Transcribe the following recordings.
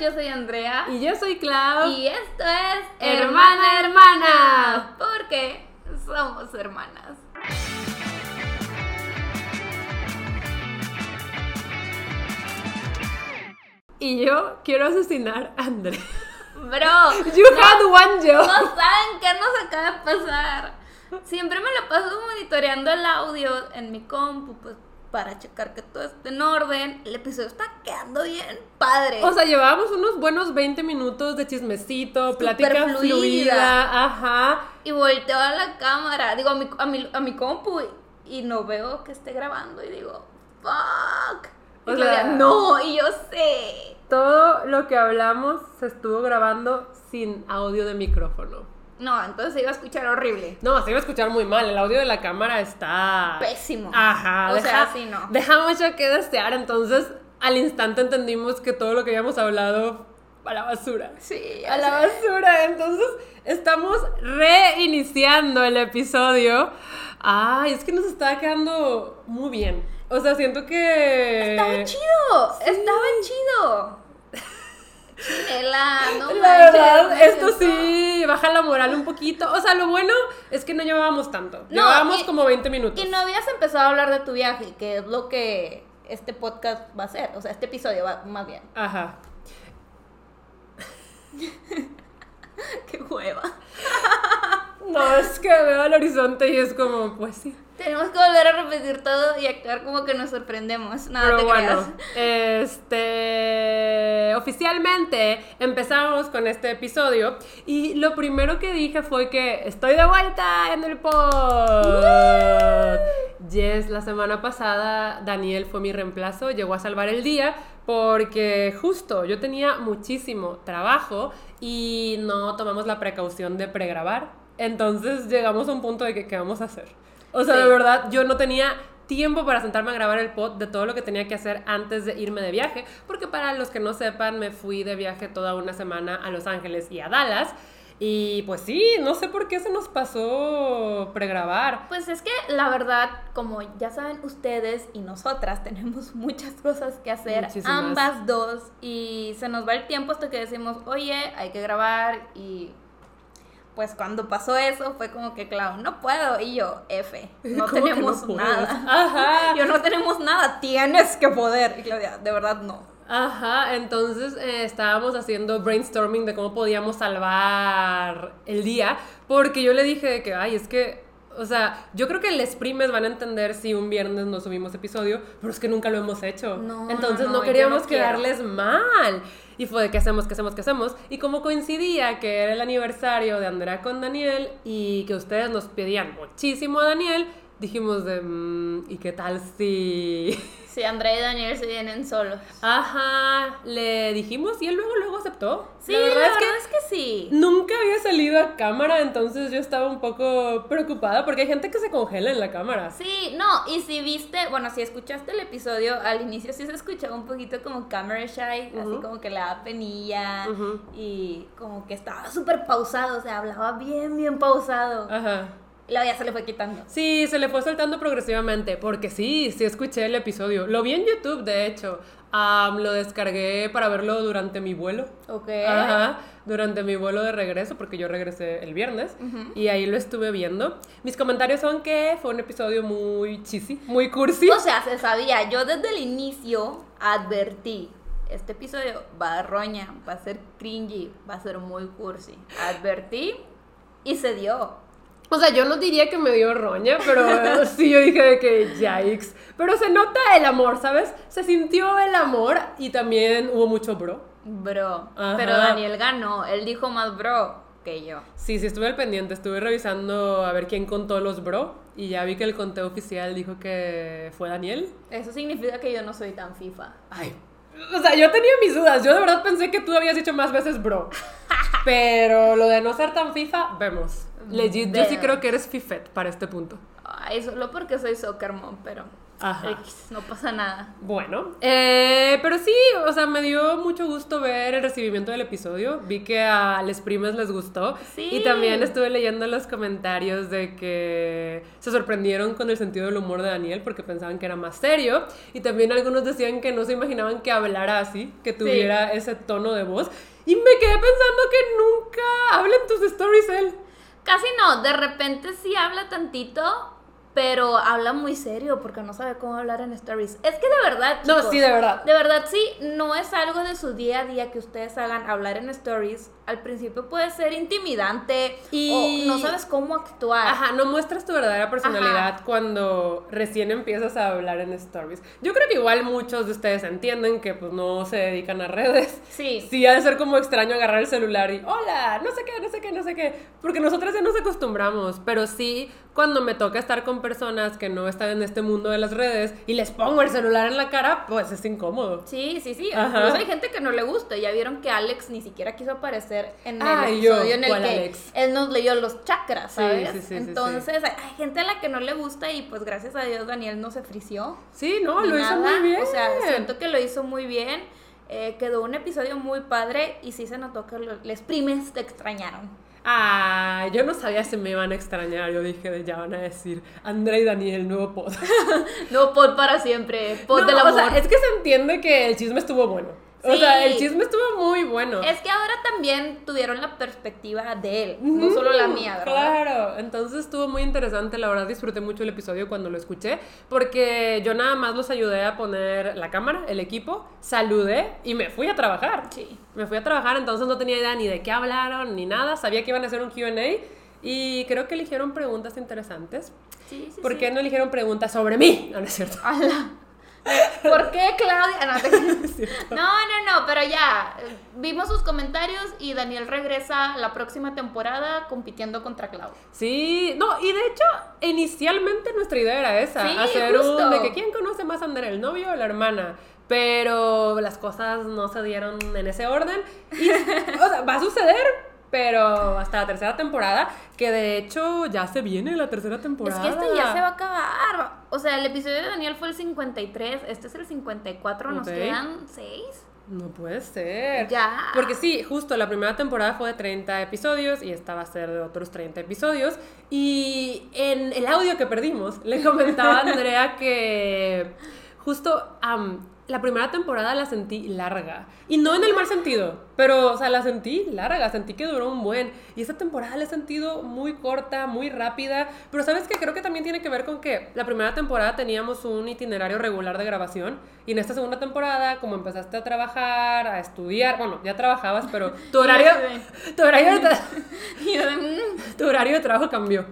yo soy Andrea. Y yo soy Clau. Y esto es Hermana, hermana. Porque somos hermanas. Y yo quiero asesinar a Andrea. Bro, You had one no job. saben qué nos acaba de pasar. Siempre me lo paso monitoreando el audio en mi compu, pues para checar que todo esté en orden. El episodio está quedando bien padre. O sea, llevábamos unos buenos 20 minutos de chismecito, plática fluida. fluida. Ajá. y volteo a la cámara, digo a mi, a mi, a mi compu y, y no veo que esté grabando y digo, fuck. Y O Claudia, sea- no, y yo sé. Todo lo que hablamos se estuvo grabando sin audio de micrófono. No, entonces se iba a escuchar horrible. No, se iba a escuchar muy mal. El audio de la cámara está. Pésimo. Ajá. O deja, sea, sí, no. Deja mucho que desear. Entonces, al instante entendimos que todo lo que habíamos hablado a la basura. Sí, A la basura. Entonces, estamos reiniciando el episodio. Ay, es que nos está quedando muy bien. O sea, siento que. Estaba chido, estaba chido. Chinela, no La verdad, esto sí baja la moral un poquito. O sea, lo bueno es que no llevábamos tanto. No, llevábamos y- como 20 minutos. Y no habías empezado a hablar de tu viaje, que es lo que este podcast va a ser. O sea, este episodio va más bien. Ajá. Qué hueva. No, es que veo el horizonte y es como, pues sí. Tenemos que volver a repetir todo y actuar como que nos sorprendemos. Nada Pero te bueno, creas. este. Oficialmente empezamos con este episodio. Y lo primero que dije fue que estoy de vuelta en el pod. Yes, la semana pasada Daniel fue mi reemplazo, llegó a salvar el día porque justo yo tenía muchísimo trabajo y no tomamos la precaución de pregrabar. Entonces llegamos a un punto de que, ¿qué vamos a hacer? O sea, Sí. de verdad, yo no tenía tiempo para sentarme a grabar el pod de todo lo que tenía que hacer antes de irme de viaje, porque para los que no sepan, me fui de viaje toda una semana a Los Ángeles y a Dallas. Y pues sí, no sé por qué se nos pasó pregrabar. Pues es que la verdad, como ya saben ustedes y nosotras, tenemos muchas cosas que hacer, Muchísimas. ambas dos, y se nos va el tiempo hasta que decimos, oye, hay que grabar, y pues cuando pasó eso fue como que, claro, no puedo, y yo, F, no ¿Cómo que tenemos no nada. Ajá. Yo no tenemos nada, tienes que poder. Y Claudia, de verdad no. Ajá, entonces eh, estábamos haciendo brainstorming de cómo podíamos salvar el día, porque yo le dije de que, ay, es que, o sea, yo creo que les primes van a entender si un viernes no subimos episodio, pero es que nunca lo hemos hecho. No, entonces no, no, queríamos quedarles mal. Y fue de qué hacemos, qué hacemos, qué hacemos. Y como coincidía que era el aniversario de Andrea con Daniel y que ustedes nos pedían muchísimo a Daniel, dijimos de, "Mm, ¿y qué tal si... Sí, Andrea y Daniel se vienen solos. Ajá, le dijimos y él luego luego aceptó. Sí, la verdad es que es que sí. nunca había salido a cámara, entonces yo estaba un poco preocupada porque hay gente que se congela en la cámara. Sí, no, y si viste, bueno, si escuchaste el episodio, al inicio sí se escuchaba un poquito como camera shy, así como que le daba penilla y como que estaba súper pausado, o sea, hablaba bien, bien pausado. Ajá. La ya se le fue quitando. Sí, se le fue soltando progresivamente, porque sí, sí escuché el episodio. Lo vi en YouTube, de hecho. Am, lo descargué para verlo durante mi vuelo. Ok. Ajá, durante mi vuelo de regreso, porque yo regresé el viernes y ahí lo estuve viendo. Mis comentarios son que fue un episodio muy cheesy, muy cursi. O sea, se sabía, yo desde el inicio advertí. Este episodio va a roña, va a ser cringy, va a ser muy cursi. Advertí y se dio. O sea, yo no diría que me dio roña, pero sí yo dije de que yikes. Pero se nota el amor, ¿sabes? Se sintió el amor y también hubo mucho bro. Bro. Ajá. Pero Daniel ganó, él dijo más bro que yo. Sí, sí estuve al pendiente, estuve revisando a ver quién contó los bro y ya vi que el conteo oficial dijo que fue Daniel. Eso significa que yo no soy tan FIFA. Ay, o sea, yo tenía mis dudas. Yo de verdad pensé que tú habías dicho más veces bro. Pero lo de no ser tan FIFA, vemos. Legit, yo sí creo que eres fifet para este punto. Ay, solo porque soy soccer mom, pero Ajá. No pasa nada. Bueno, eh, pero sí, o sea, me dio mucho gusto ver el recibimiento del episodio. Vi que a les primes les gustó. Sí. Y también estuve leyendo los comentarios de que se sorprendieron con el sentido del humor de Daniel porque pensaban que era más serio. Y también algunos decían que no se imaginaban que hablara así, que tuviera ese tono de voz. Y me quedé pensando que nunca habla en tus stories él. Casi no, de repente sí habla tantito, pero habla muy serio porque no sabe cómo hablar en stories. Es que de verdad. No, sí, de verdad. De verdad, sí, no es algo de su día a día que ustedes hagan hablar en stories. Al principio puede ser intimidante Y- o no sabes cómo actuar. Ajá, no muestras tu verdadera personalidad Ajá. cuando recién empiezas a hablar en stories. Yo creo que igual muchos de ustedes entienden que pues no se dedican a redes. Sí. Sí, ha de ser como extraño agarrar el celular y hola, no sé qué, no sé qué, no sé qué. Porque nosotras ya nos acostumbramos, pero sí cuando me toca estar con personas que no están en este mundo de las redes y les pongo el celular en la cara, pues es incómodo. Sí, sí, sí. Ajá. Incluso hay gente que no le gusta. Ya vieron que Alex ni siquiera quiso aparecer en el yo, episodio en el ¿cuál que Alex? él nos leyó los chakras, ¿sabes? sí, sí, sí, Entonces, hay gente a la que no le gusta y pues gracias a Dios Daniel no se frició. Sí, no, lo hizo nada. muy bien. O sea, siento que lo hizo muy bien. Eh, quedó un episodio muy padre y sí se notó que lo- les primes te extrañaron. Ah, yo no sabía si me iban a extrañar. Yo dije, ya van a decir Andrea y Daniel, nuevo pod. No, pod para siempre, pod No, del o amor. sea, es que se entiende que el chisme estuvo bueno. O sea, el chisme estuvo muy bueno. Es que ahora también tuvieron la perspectiva de él, no solo la mía, ¿verdad? Claro, entonces estuvo muy interesante, la verdad disfruté mucho el episodio cuando lo escuché, porque yo nada más los ayudé a poner la cámara, el equipo, saludé y me fui a trabajar. Sí. Me fui a trabajar, entonces no tenía idea ni de qué hablaron ni nada, sabía que iban a hacer un QA y creo que eligieron preguntas interesantes. Sí, sí, ¿Por sí. qué no eligieron preguntas sobre mí? No, no es cierto. Ala. ¿Por qué Claudia? No, te- no, no, no, pero ya. Vimos sus comentarios y Daniel regresa la próxima temporada compitiendo contra Claudia. Sí, no, y de hecho, inicialmente nuestra idea era esa, Sí, hacer justo. un de que quién conoce más a el novio o la hermana. Pero las cosas no se dieron en ese orden. Y, o sea, va a suceder, pero hasta la tercera temporada, que de hecho ya se viene la tercera temporada. Es que este ya se va a acabar. O sea, el episodio de Daniel fue el 53, este es el 54, nos quedan 6. No puede ser. Ya. Porque sí, justo la primera temporada fue de 30 episodios y esta va a ser de otros 30 episodios. Y en el audio que perdimos, le comentaba a Andrea que justo la primera temporada la sentí larga. Y no en el mal sentido, pero, o sea, la sentí larga, sentí que duró un buen. Y esta temporada la he sentido muy corta, muy rápida. Pero, ¿sabes qué? Creo que también tiene que ver con que la primera temporada teníamos un itinerario regular de grabación. Y en esta segunda temporada, como empezaste a trabajar, a estudiar, bueno, ya trabajabas, pero tu horario, tu horario, de, tra- mm. tu horario de trabajo cambió.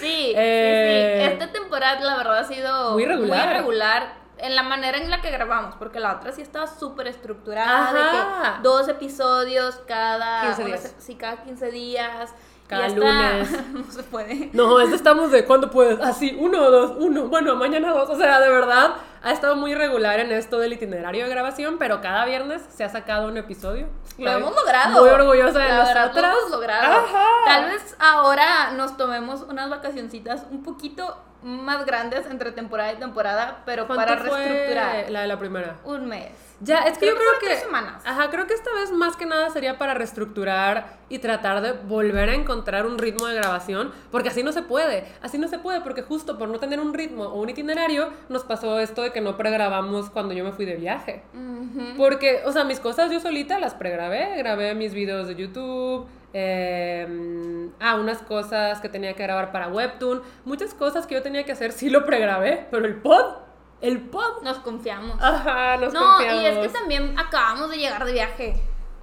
Sí, Eh, sí, sí. Esta temporada, la verdad, ha sido Muy regular. muy regular en la manera en la que grabamos, porque la otra sí estaba súper estructurada, de Ajá. que dos episodios cada 15 una días. se- sí, cada 15 días. y Cada hasta- lunes. no se puede. No, este estamos de cuándo puedes. Así, uno dos, uno. Bueno, mañana dos. O sea, de verdad, ha estado muy regular en esto del itinerario de grabación, pero cada viernes se ha sacado un episodio. Lo Estoy hemos logrado. Muy orgullosa de La verdad, lo nosotras. hemos logrado. Ajá. Tal vez ahora nos tomemos unas vacacioncitas un poquito más grandes entre temporada y temporada, pero ¿Cuánto para fue reestructurar la de la primera? un mes. Ya, es que Creo yo que creo fueron que. tres semanas. Ajá, creo que esta vez más que nada sería para reestructurar y tratar de volver a encontrar un ritmo de grabación, porque así no se puede. Así no se puede, porque justo por no tener un ritmo o un itinerario, nos pasó esto de que no pregrabamos cuando yo me fui de viaje. Ujú. Porque, o sea, mis cosas yo solita las pregrabé, grabé mis videos de YouTube, eh, ah, unas cosas que tenía que grabar para Webtoon, muchas cosas que yo tenía que hacer sí lo pregrabé, pero el pod, el pod, Nos confiamos. ajá, nos no, confiamos. y es que también acabamos de llegar de viaje.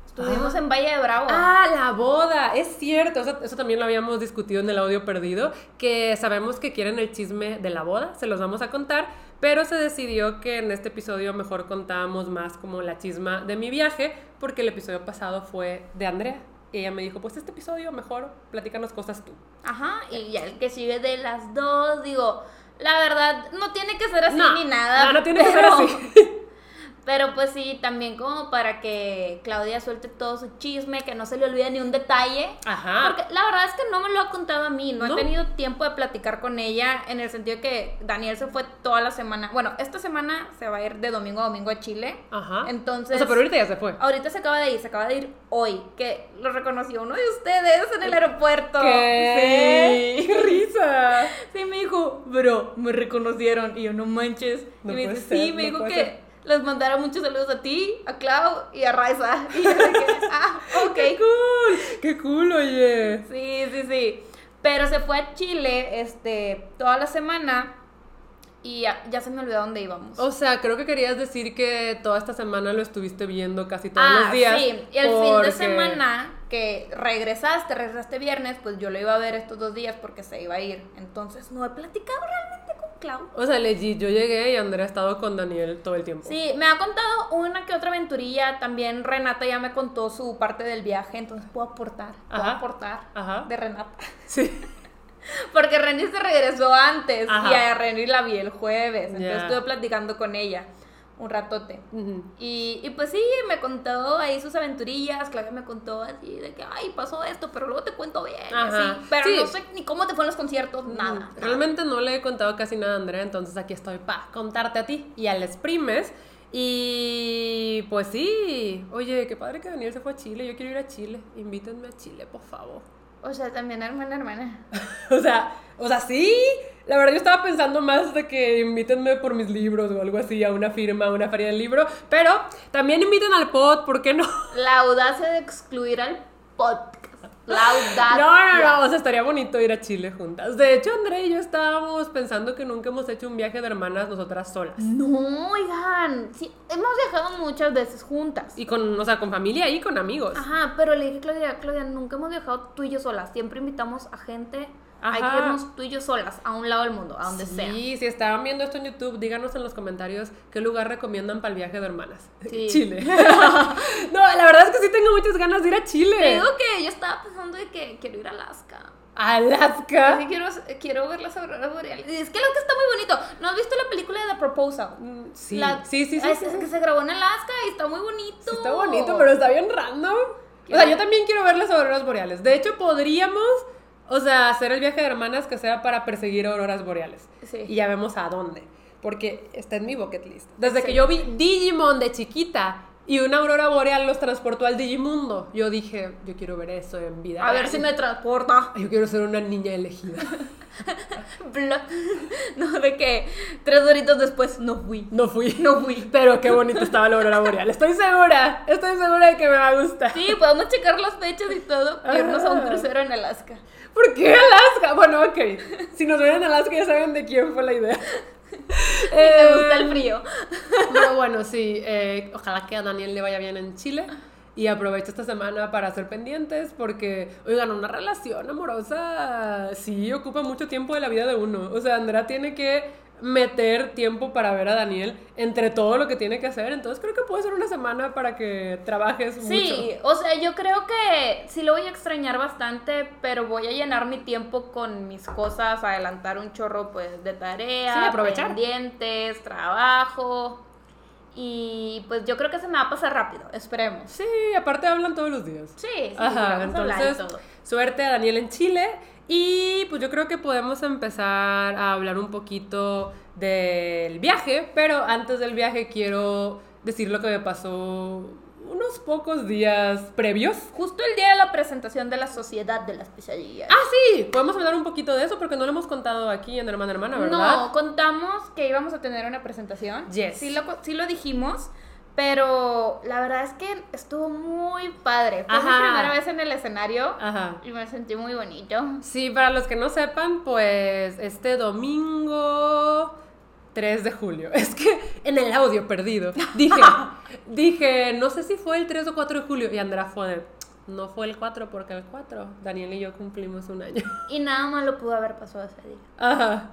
Estuvimos Ah. en Valle de Bravo. Ah, la boda, es cierto, eso, eso también lo habíamos discutido en el audio perdido, que sabemos que quieren el chisme de la boda, se los vamos a contar, pero se decidió que en este episodio mejor contábamos más como la chisma de mi viaje, porque el episodio pasado fue de Andrea. Y ella me dijo, pues este episodio mejor platícanos cosas tú. Ajá, y ya el que sigue de las dos, digo, la verdad, no tiene que ser así No, ni nada. no, no tiene que ser así. Pero pues sí, también como para que Claudia suelte todo su chisme, que no se le olvide ni un detalle. Ajá. Porque la verdad es que no me lo ha contado a mí, no, ¿No? he tenido tiempo de platicar con ella en el sentido que Daniel se fue toda la semana. Bueno, esta semana se va a ir de domingo a domingo a Chile. Ajá. Entonces, O sea, pero ahorita ya se fue. ahorita se acaba de ir, se acaba de ir hoy, que lo reconoció uno de ustedes en el aeropuerto. ¿Qué? Sí. ¡Qué risa! Sí, me dijo, bro, me reconocieron. Y yo, no manches. No y me dice, ser, sí, me no dijo que ser. Les mandara muchos saludos a ti, a Clau y a Raiza. Y yo que, ah, ok. ¡Qué cool! ¡Qué cool, oye! Sí, sí, sí. Pero se fue a Chile este, toda la semana y ya, ya se me olvidó dónde íbamos. O sea, creo que querías decir que toda esta semana lo estuviste viendo casi todos ah, los días. sí. Y el fin de semana que regresaste, regresaste viernes, pues yo lo iba a ver estos dos días porque se iba a ir. Entonces no he platicado realmente con Clau. O sea, legit, yo llegué y Andrea ha estado con Daniel todo el tiempo. Sí, me ha contado una que otra aventurilla. También Renata ya me contó su parte del viaje, entonces puedo aportar. Puedo Ajá. aportar Ajá. de Renata. Sí. Porque Reni se regresó antes Ajá. y a Reni la vi el jueves. Entonces estuve platicando con ella un ratote. Y, y pues sí, me contó ahí sus aventurillas. Claudia me contó así de que, ay, pasó esto, pero luego te cuento bien. Ajá. así. Pero Sí. no sé ni cómo te fue en los conciertos, nada. nada. Realmente no le he contado casi nada a Andrea, entonces aquí estoy para contarte a ti y a les primes. Y pues sí, oye, qué padre que Daniel se fue a Chile. Yo quiero ir a Chile. Invítenme a Chile, por favor. O sea, también hermana, hermana. O sea, o sea, sí. La verdad yo estaba pensando más de que invítenme por mis libros o algo así a una firma, a una feria del libro, pero también inviten al pod, ¿por qué no? La audacia de excluir al podcast. La audacia. No, no, no, o sea, estaría bonito ir a Chile juntas. De hecho, Andrea y yo estábamos pensando que nunca hemos hecho un viaje de hermanas nosotras solas. No, oigan. Sí, hemos viajado muchas veces juntas. Y con, o sea, con familia y con amigos. Ajá, pero le dije a Claudia, Claudia, nunca hemos viajado tú y yo solas. Siempre invitamos a gente. Hay que Ajá. irnos tú y yo solas, a un lado del mundo, a donde sea. Sí, si estaban viendo esto en YouTube, díganos en los comentarios qué lugar recomiendan para el viaje de hermanas. Sí. Chile. no, la verdad es que sí tengo muchas ganas de ir a Chile. Te digo que yo estaba pensando de que quiero ir a Alaska. Alaska. Así quiero, quiero ver las auroras boreales. Es que Alaska está muy bonito. ¿No has visto la película de The Proposal? Mm, Sí, La- sí, sí, sí. Es, sí. es que se grabó en Alaska y está muy bonito. Sí, está bonito, pero está bien random. O sea, yo también quiero ver las auroras boreales. De hecho, podríamos, o sea, hacer el viaje de hermanas que sea para perseguir auroras boreales. Sí. Y ya vemos a dónde. Porque está en mi bucket list. Desde Sí. que yo vi Digimon de chiquita y una aurora boreal los transportó al Digimundo, yo dije, yo quiero ver eso en vida. A ver si me transporta. Yo quiero ser una niña elegida. No, de que tres horitos después no fui. No fui. No fui. Pero qué bonito estaba la aurora boreal. Estoy segura. Estoy segura de que me va a gustar. Sí, podemos checar las fechas y todo. y Irnos a un Ah. crucero en Alaska. ¿Por qué Alaska? Bueno, ok. Si nos ven en Alaska ya saben de quién fue la idea. Me gusta el frío. Pero bueno, sí. eh, ojalá que a Daniel le vaya bien en Chile. Y aprovecho esta semana para hacer pendientes porque, oigan, una relación amorosa sí ocupa mucho tiempo de la vida de uno. O sea, Andrea tiene que meter tiempo para ver a Daniel entre todo lo que tiene que hacer. Entonces creo que puede ser una semana para que trabajes Sí, mucho. o sea, yo creo que sí lo voy a extrañar bastante, pero voy a llenar mi tiempo con mis cosas, adelantar un chorro pues de tareas, Sí, aprovechar. pendientes, trabajo. Y pues yo creo que se me va a pasar rápido, esperemos. Sí, aparte hablan todos los días. Sí, sí, sí, Ajá, y entonces, todo. suerte a Daniel en Chile. Y pues yo creo que podemos empezar a hablar un poquito del viaje, pero antes del viaje quiero decir lo que me pasó unos pocos días previos. Justo el día de la presentación de la Sociedad de las Pesadillas. Ah, sí, podemos hablar un poquito de eso porque no lo hemos contado aquí en Hermana Hermana, ¿verdad? No, contamos que íbamos a tener una presentación. Yes. Sí lo, sí lo dijimos, pero la verdad es que estuvo muy padre. Fue mi Ajá. primera vez en el escenario Ajá. y me sentí muy bonito. Sí, para los que no sepan, pues este domingo 3 de julio. Es que en el audio perdido dije, dije, no sé si fue el 3 o 4 de julio y Andrea fue no fue el 4 porque el 4, Daniel y yo cumplimos un año. Y nada malo pudo haber pasado ese día. Ajá.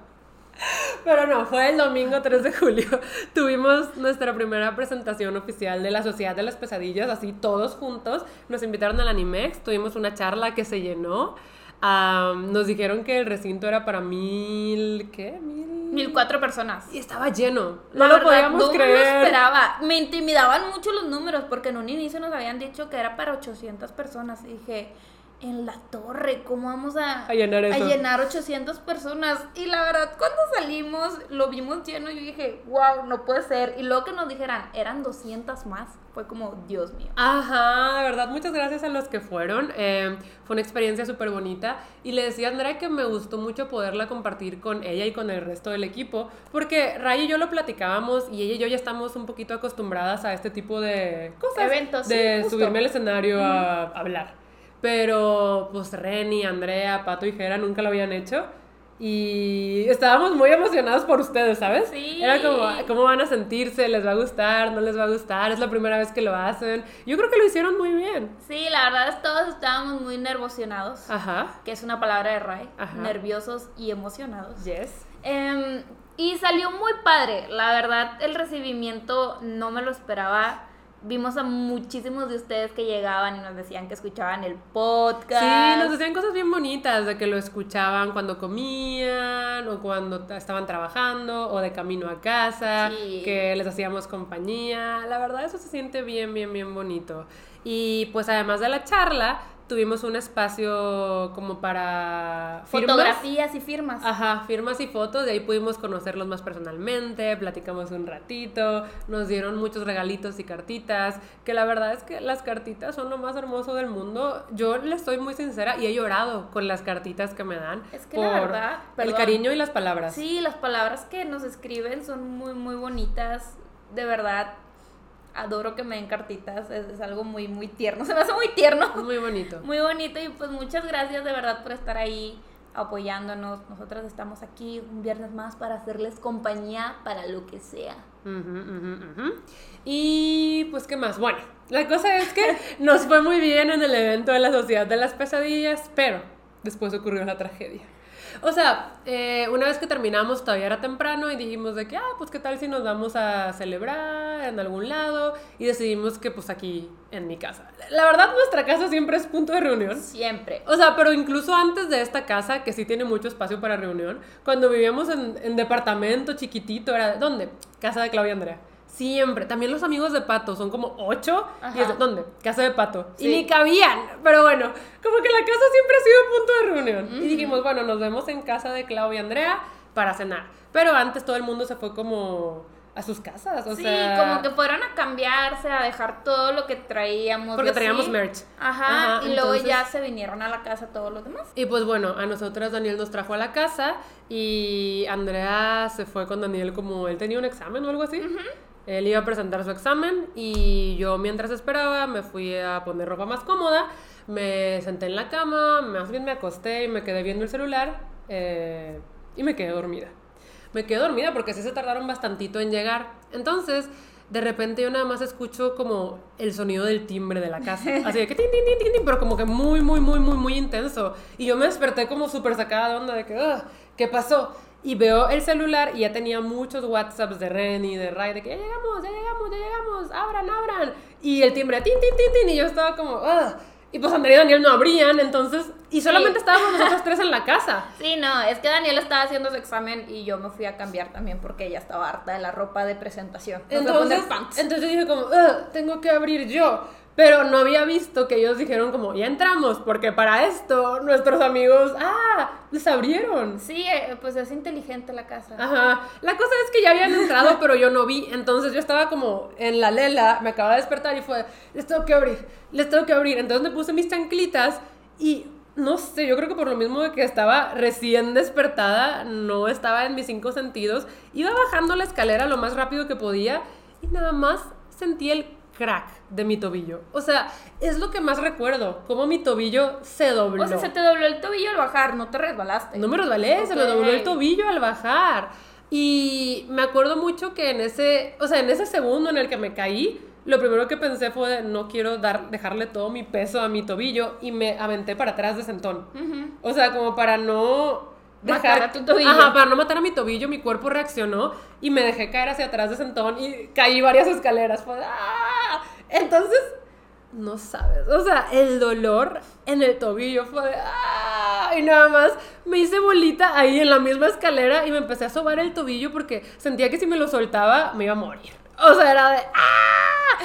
Pero no, fue el domingo 3 de julio. Tuvimos nuestra primera presentación oficial de la Sociedad de las Pesadillas, así todos juntos. Nos invitaron al Animex, tuvimos una charla que se llenó. am, nos dijeron que el recinto era para mil, ¿qué? Mil... Mil cuatro personas. Y estaba lleno. La No lo verdad, podíamos no me lo creer. esperaba. Me intimidaban mucho los números porque en un inicio nos habían dicho que era para 800 personas. Y dije, en la torre, ¿cómo vamos a, A llenar eso. llenar 800 personas? Y la verdad, cuando salimos, lo vimos lleno y yo dije, wow, no puede ser. Y luego que nos dijeran, eran 200 más, fue como, Dios mío. Ajá, de verdad, muchas gracias a los que fueron. Eh, fue una experiencia súper bonita. Y le decía a Andrea que me gustó mucho poderla compartir con ella y con el resto del equipo. Porque Ray y yo lo platicábamos y ella y yo ya estamos un poquito acostumbradas a este tipo de cosas. Eventos, sí, De justo. subirme al escenario a hablar. Pero pues Reni, Andrea, Pato y Jera nunca lo habían hecho. Y estábamos muy emocionados por ustedes, ¿sabes? Sí. Era como, ¿cómo van a sentirse? ¿Les va a gustar? ¿No les va a gustar? Es la primera vez que lo hacen. Yo creo que lo hicieron muy bien. Sí, la verdad es todos estábamos muy nervosionados, Ajá. que es una palabra de Ray, Ajá. nerviosos y emocionados. Yes. Em, y salió muy padre. La verdad, el recibimiento no me lo esperaba. Vimos a muchísimos de ustedes que llegaban y nos decían que escuchaban el podcast. Sí, nos decían cosas bien bonitas de que lo escuchaban cuando comían o cuando estaban trabajando o de camino a casa, Sí. que les hacíamos compañía. La verdad eso se siente bien, bien, bien bonito. Y pues además de la charla, tuvimos un espacio como para firmas. Fotografías y firmas. Ajá, firmas y fotos, de ahí pudimos conocerlos más personalmente, platicamos un ratito, nos dieron muchos regalitos y cartitas, que la verdad es que las cartitas son lo más hermoso del mundo. Yo les soy muy sincera y he llorado con las cartitas que me dan. Es que la verdad, el cariño y las palabras. Sí, las palabras que nos escriben son muy, muy bonitas. De verdad, adoro que me den cartitas. Es, es algo muy, muy tierno. Se me hace muy tierno. Muy bonito. Muy bonito. Y pues muchas gracias de verdad por estar ahí apoyándonos. Nosotras estamos aquí un viernes más para hacerles compañía para lo que sea. Ujú, ujú, ujú. Y pues, ¿qué más? Bueno, la cosa es que nos fue muy bien en el evento de la Sociedad de las Pesadillas, pero después ocurrió la tragedia. O sea, eh, una vez que terminamos todavía era temprano y dijimos de que, ah, pues qué tal si nos vamos a celebrar en algún lado y decidimos que pues aquí en mi casa. La verdad nuestra casa siempre es punto de reunión. Siempre. O sea, pero incluso antes de esta casa, que sí tiene mucho espacio para reunión, cuando vivíamos en, en departamento chiquitito, era ¿dónde? Casa de Claudia Andrea. Siempre. También los amigos de Pato, son como ocho. Ajá. Y es, ¿dónde? Casa de Pato. Sí. Y ni cabían. Pero bueno, como que la casa siempre ha sido punto de reunión. Y dijimos, bueno, nos vemos en casa de Claudia Andrea para cenar. Pero antes todo el mundo se fue como a sus casas. O sí, sea, como que fueron a cambiarse, a dejar todo lo que traíamos. Porque y traíamos merch. Ajá, Ajá, y luego ya se vinieron a la casa todos los demás. Y pues bueno, a nosotras Daniel nos trajo a la casa y Andrea se fue con Daniel como él tenía un examen o algo así. Él iba a presentar su examen y yo mientras esperaba me fui a poner ropa más cómoda, me senté en la cama, más bien me acosté y me quedé viendo el celular eh, y me quedé dormida. Me quedé dormida porque sí se tardaron bastantito en llegar. Entonces, de repente yo nada más escucho como el sonido del timbre de la casa. Así de que tin, tin, tin, tin, tin, pero como que muy, muy, muy, muy, muy intenso. Y yo me desperté como súper sacada de onda de que, "Ugh, ¿qué pasó? Y veo el celular y ya tenía muchos WhatsApps de Renny, de Ray, de que ya llegamos, ya llegamos, ya llegamos, abran, abran. Y el timbre, tin, tin, tin, tin, y yo estaba como, "Ugh". Y pues Andrea y Daniel no abrían, entonces, y solamente Sí. estábamos nosotros tres en la casa. Sí, no, es que Daniel estaba haciendo su examen y yo me fui a cambiar también porque ella estaba harta de la ropa de presentación. Entonces, entonces dije como, "Ugh, tengo que abrir yo. Pero no había visto que ellos dijeron como, ya entramos, porque para esto nuestros amigos, ah, les abrieron. Sí, eh, pues es inteligente la casa. Ajá. La cosa es que ya habían entrado, pero yo no vi. Entonces yo estaba como en la lela, me acababa de despertar y fue, les tengo que abrir, les tengo que abrir. Entonces me puse mis chanclitas y no sé, yo creo que por lo mismo de que estaba recién despertada, no estaba en mis cinco sentidos, iba bajando la escalera lo más rápido que podía y nada más sentí el crack de mi tobillo. O sea, es lo que más recuerdo, cómo mi tobillo se dobló. O sea, se te dobló el tobillo al bajar, no te resbalaste. No me resbalé, se me dobló el tobillo al bajar. Y me acuerdo mucho que en ese, o sea, en ese segundo en el que me caí, lo primero que pensé fue, de, no quiero dar, dejarle todo mi peso a mi tobillo y me aventé para atrás de sentón. O sea, como para no Matar a tu tobillo. Ajá, para no matar a mi tobillo, mi cuerpo reaccionó y me dejé caer hacia atrás de sentón y caí varias escaleras. Fue, ¡ah! Entonces, no sabes, o sea, el dolor en el tobillo fue de, ¡ah! y nada más me hice bolita ahí en la misma escalera y me empecé a sobar el tobillo porque sentía que si me lo soltaba me iba a morir. O sea, era de ¡ah!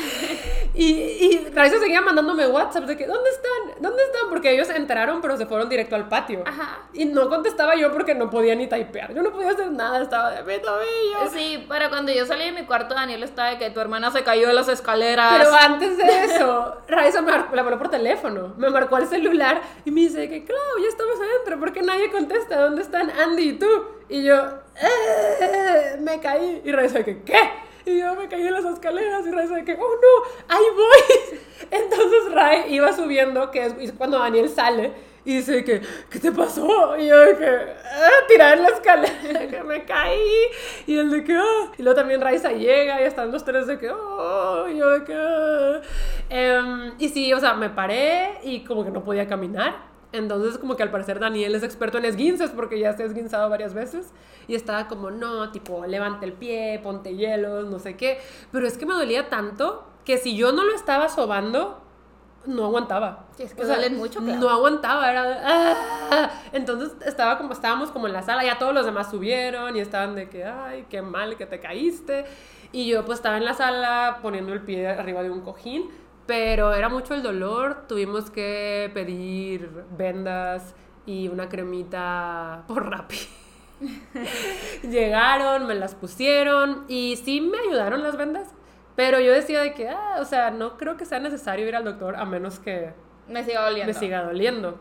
Y, y Raiza seguía mandándome WhatsApp de que ¿dónde están? ¿Dónde están? Porque ellos se enteraron, pero se fueron directo al patio. Ajá. Y no contestaba yo porque no podía ni typear. Yo no podía hacer nada, estaba de mi tobillo. Sí, para cuando yo salí de mi cuarto, Daniel estaba de que tu hermana se cayó de las escaleras. Pero antes de eso, Raiza me la habló por teléfono, me marcó el celular y me dice que, Clau, ya estamos adentro, ¿por qué nadie contesta? ¿Dónde están Andy y tú? Y yo, "Eh, me caí. Y Raiza de que, ¿qué? Y yo me caí en las escaleras y Raiza de que, oh no, ahí voy. Entonces Ray iba subiendo, que es, cuando Daniel sale. Y dice que, ¿qué te pasó? Y yo de que, ah, tirada en la escalera, que me caí. Y él de que, ah. Y luego también Raiza llega y están los tres de que, oh, y yo de que. Em, y sí, o sea, me paré y como que no podía caminar. Entonces, como que al parecer Daniel es experto en esguinces porque ya se ha esguinzado varias veces. Y estaba como, no, tipo, levante el pie, ponte hielos, no sé qué. Pero es que me dolía tanto que si yo no lo estaba sobando, no aguantaba. Sí, es que duelen mucho, claro. No aguantaba, era "Ah". Entonces estaba como, estábamos como en la sala, ya todos los demás subieron y estaban de que, ay, qué mal que te caíste. Y yo pues estaba en la sala poniendo el pie arriba de un cojín, pero era mucho el dolor, tuvimos que pedir vendas y una cremita por Rappi. Llegaron, me las pusieron y sí me ayudaron las vendas, pero yo decía de que, ah, o sea, no creo que sea necesario ir al doctor a menos que Me sigo doliendo. me siga doliendo.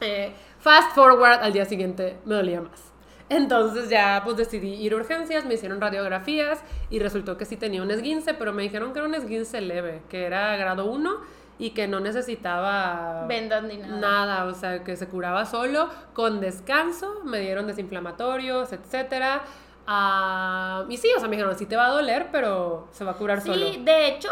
Eh, fast forward, al día siguiente me dolía más. Entonces ya pues decidí ir a urgencias, me hicieron radiografías y resultó que sí tenía un esguince, pero me dijeron que era un esguince leve, que era grado 1 y que no necesitaba Vendas ni nada. nada, o sea, que se curaba solo con descanso, me dieron desinflamatorios, etcétera. Ah, y sí, o sea, me dijeron, sí te va a doler, pero se va a curar Sí, solo. de hecho,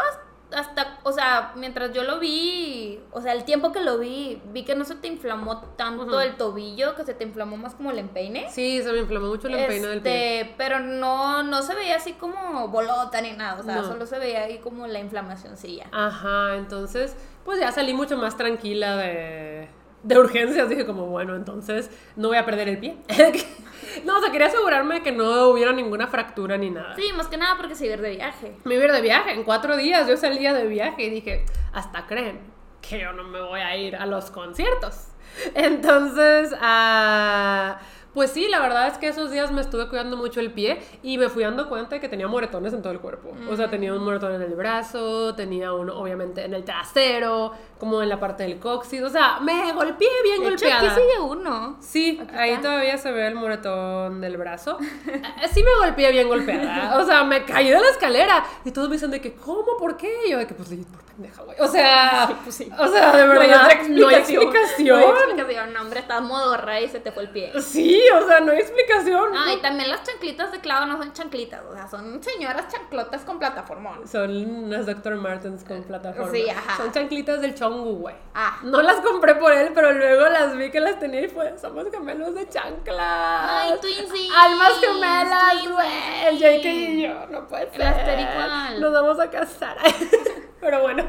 hasta, o sea, mientras yo lo vi, o sea, el tiempo que lo vi, vi que no se te inflamó tanto el tobillo, que se te inflamó más como el empeine. Sí, se me inflamó mucho el empeine del pie. Este, pero no, no se veía así como bolota ni nada, o sea, No. solo se veía ahí como la inflamacióncilla. Ajá, entonces, pues ya salí mucho más tranquila de, de urgencias. Dije como, bueno, entonces no voy a perder el pie. no, o sea, quería asegurarme que no hubiera ninguna fractura ni nada. Sí, más que nada porque se iba de viaje. Me iba de viaje, en cuatro días yo salía de viaje y dije, hasta creen que yo no me voy a ir a los conciertos. Entonces, ah, pues sí, la verdad es que esos días me estuve cuidando mucho el pie y me fui dando cuenta de que tenía moretones en todo el cuerpo. O sea, tenía un moretón en el brazo, tenía uno obviamente en el trasero, como en la parte del coxis. O sea, me golpeé bien De hecho, golpeada. aquí sigue uno. Sí, Aquí ahí está. todavía se ve el moretón del brazo. Eh, Sí me golpeé bien golpeada. O sea, me caí de la escalera. Y todos me dicen de que, ¿cómo? ¿Por qué? Y yo de que, pues sí, por pendeja, güey. O sea, Sí, pues sí. o sea, de verdad, no hay otra no hay explicación. explicación. No hay explicación. No, hombre, estás modorra y se te fue el pie. Sí, o sea, no hay explicación. Ah, y también las chanclitas de clavo no son chanclitas, o sea, son señoras chanclotas con plataformón. Son unas Dr. Martens con plataforma. Sí, ajá. Son chanclitas del chongu, güey. Ah. No las compré por él, pero luego las vi que las tenía y fue, somos gemelos de chanclas. Ay, twinsies, Almas gemelas, güey. El. JK y yo, no puede ser. Igual. Nos vamos a casar. pero bueno,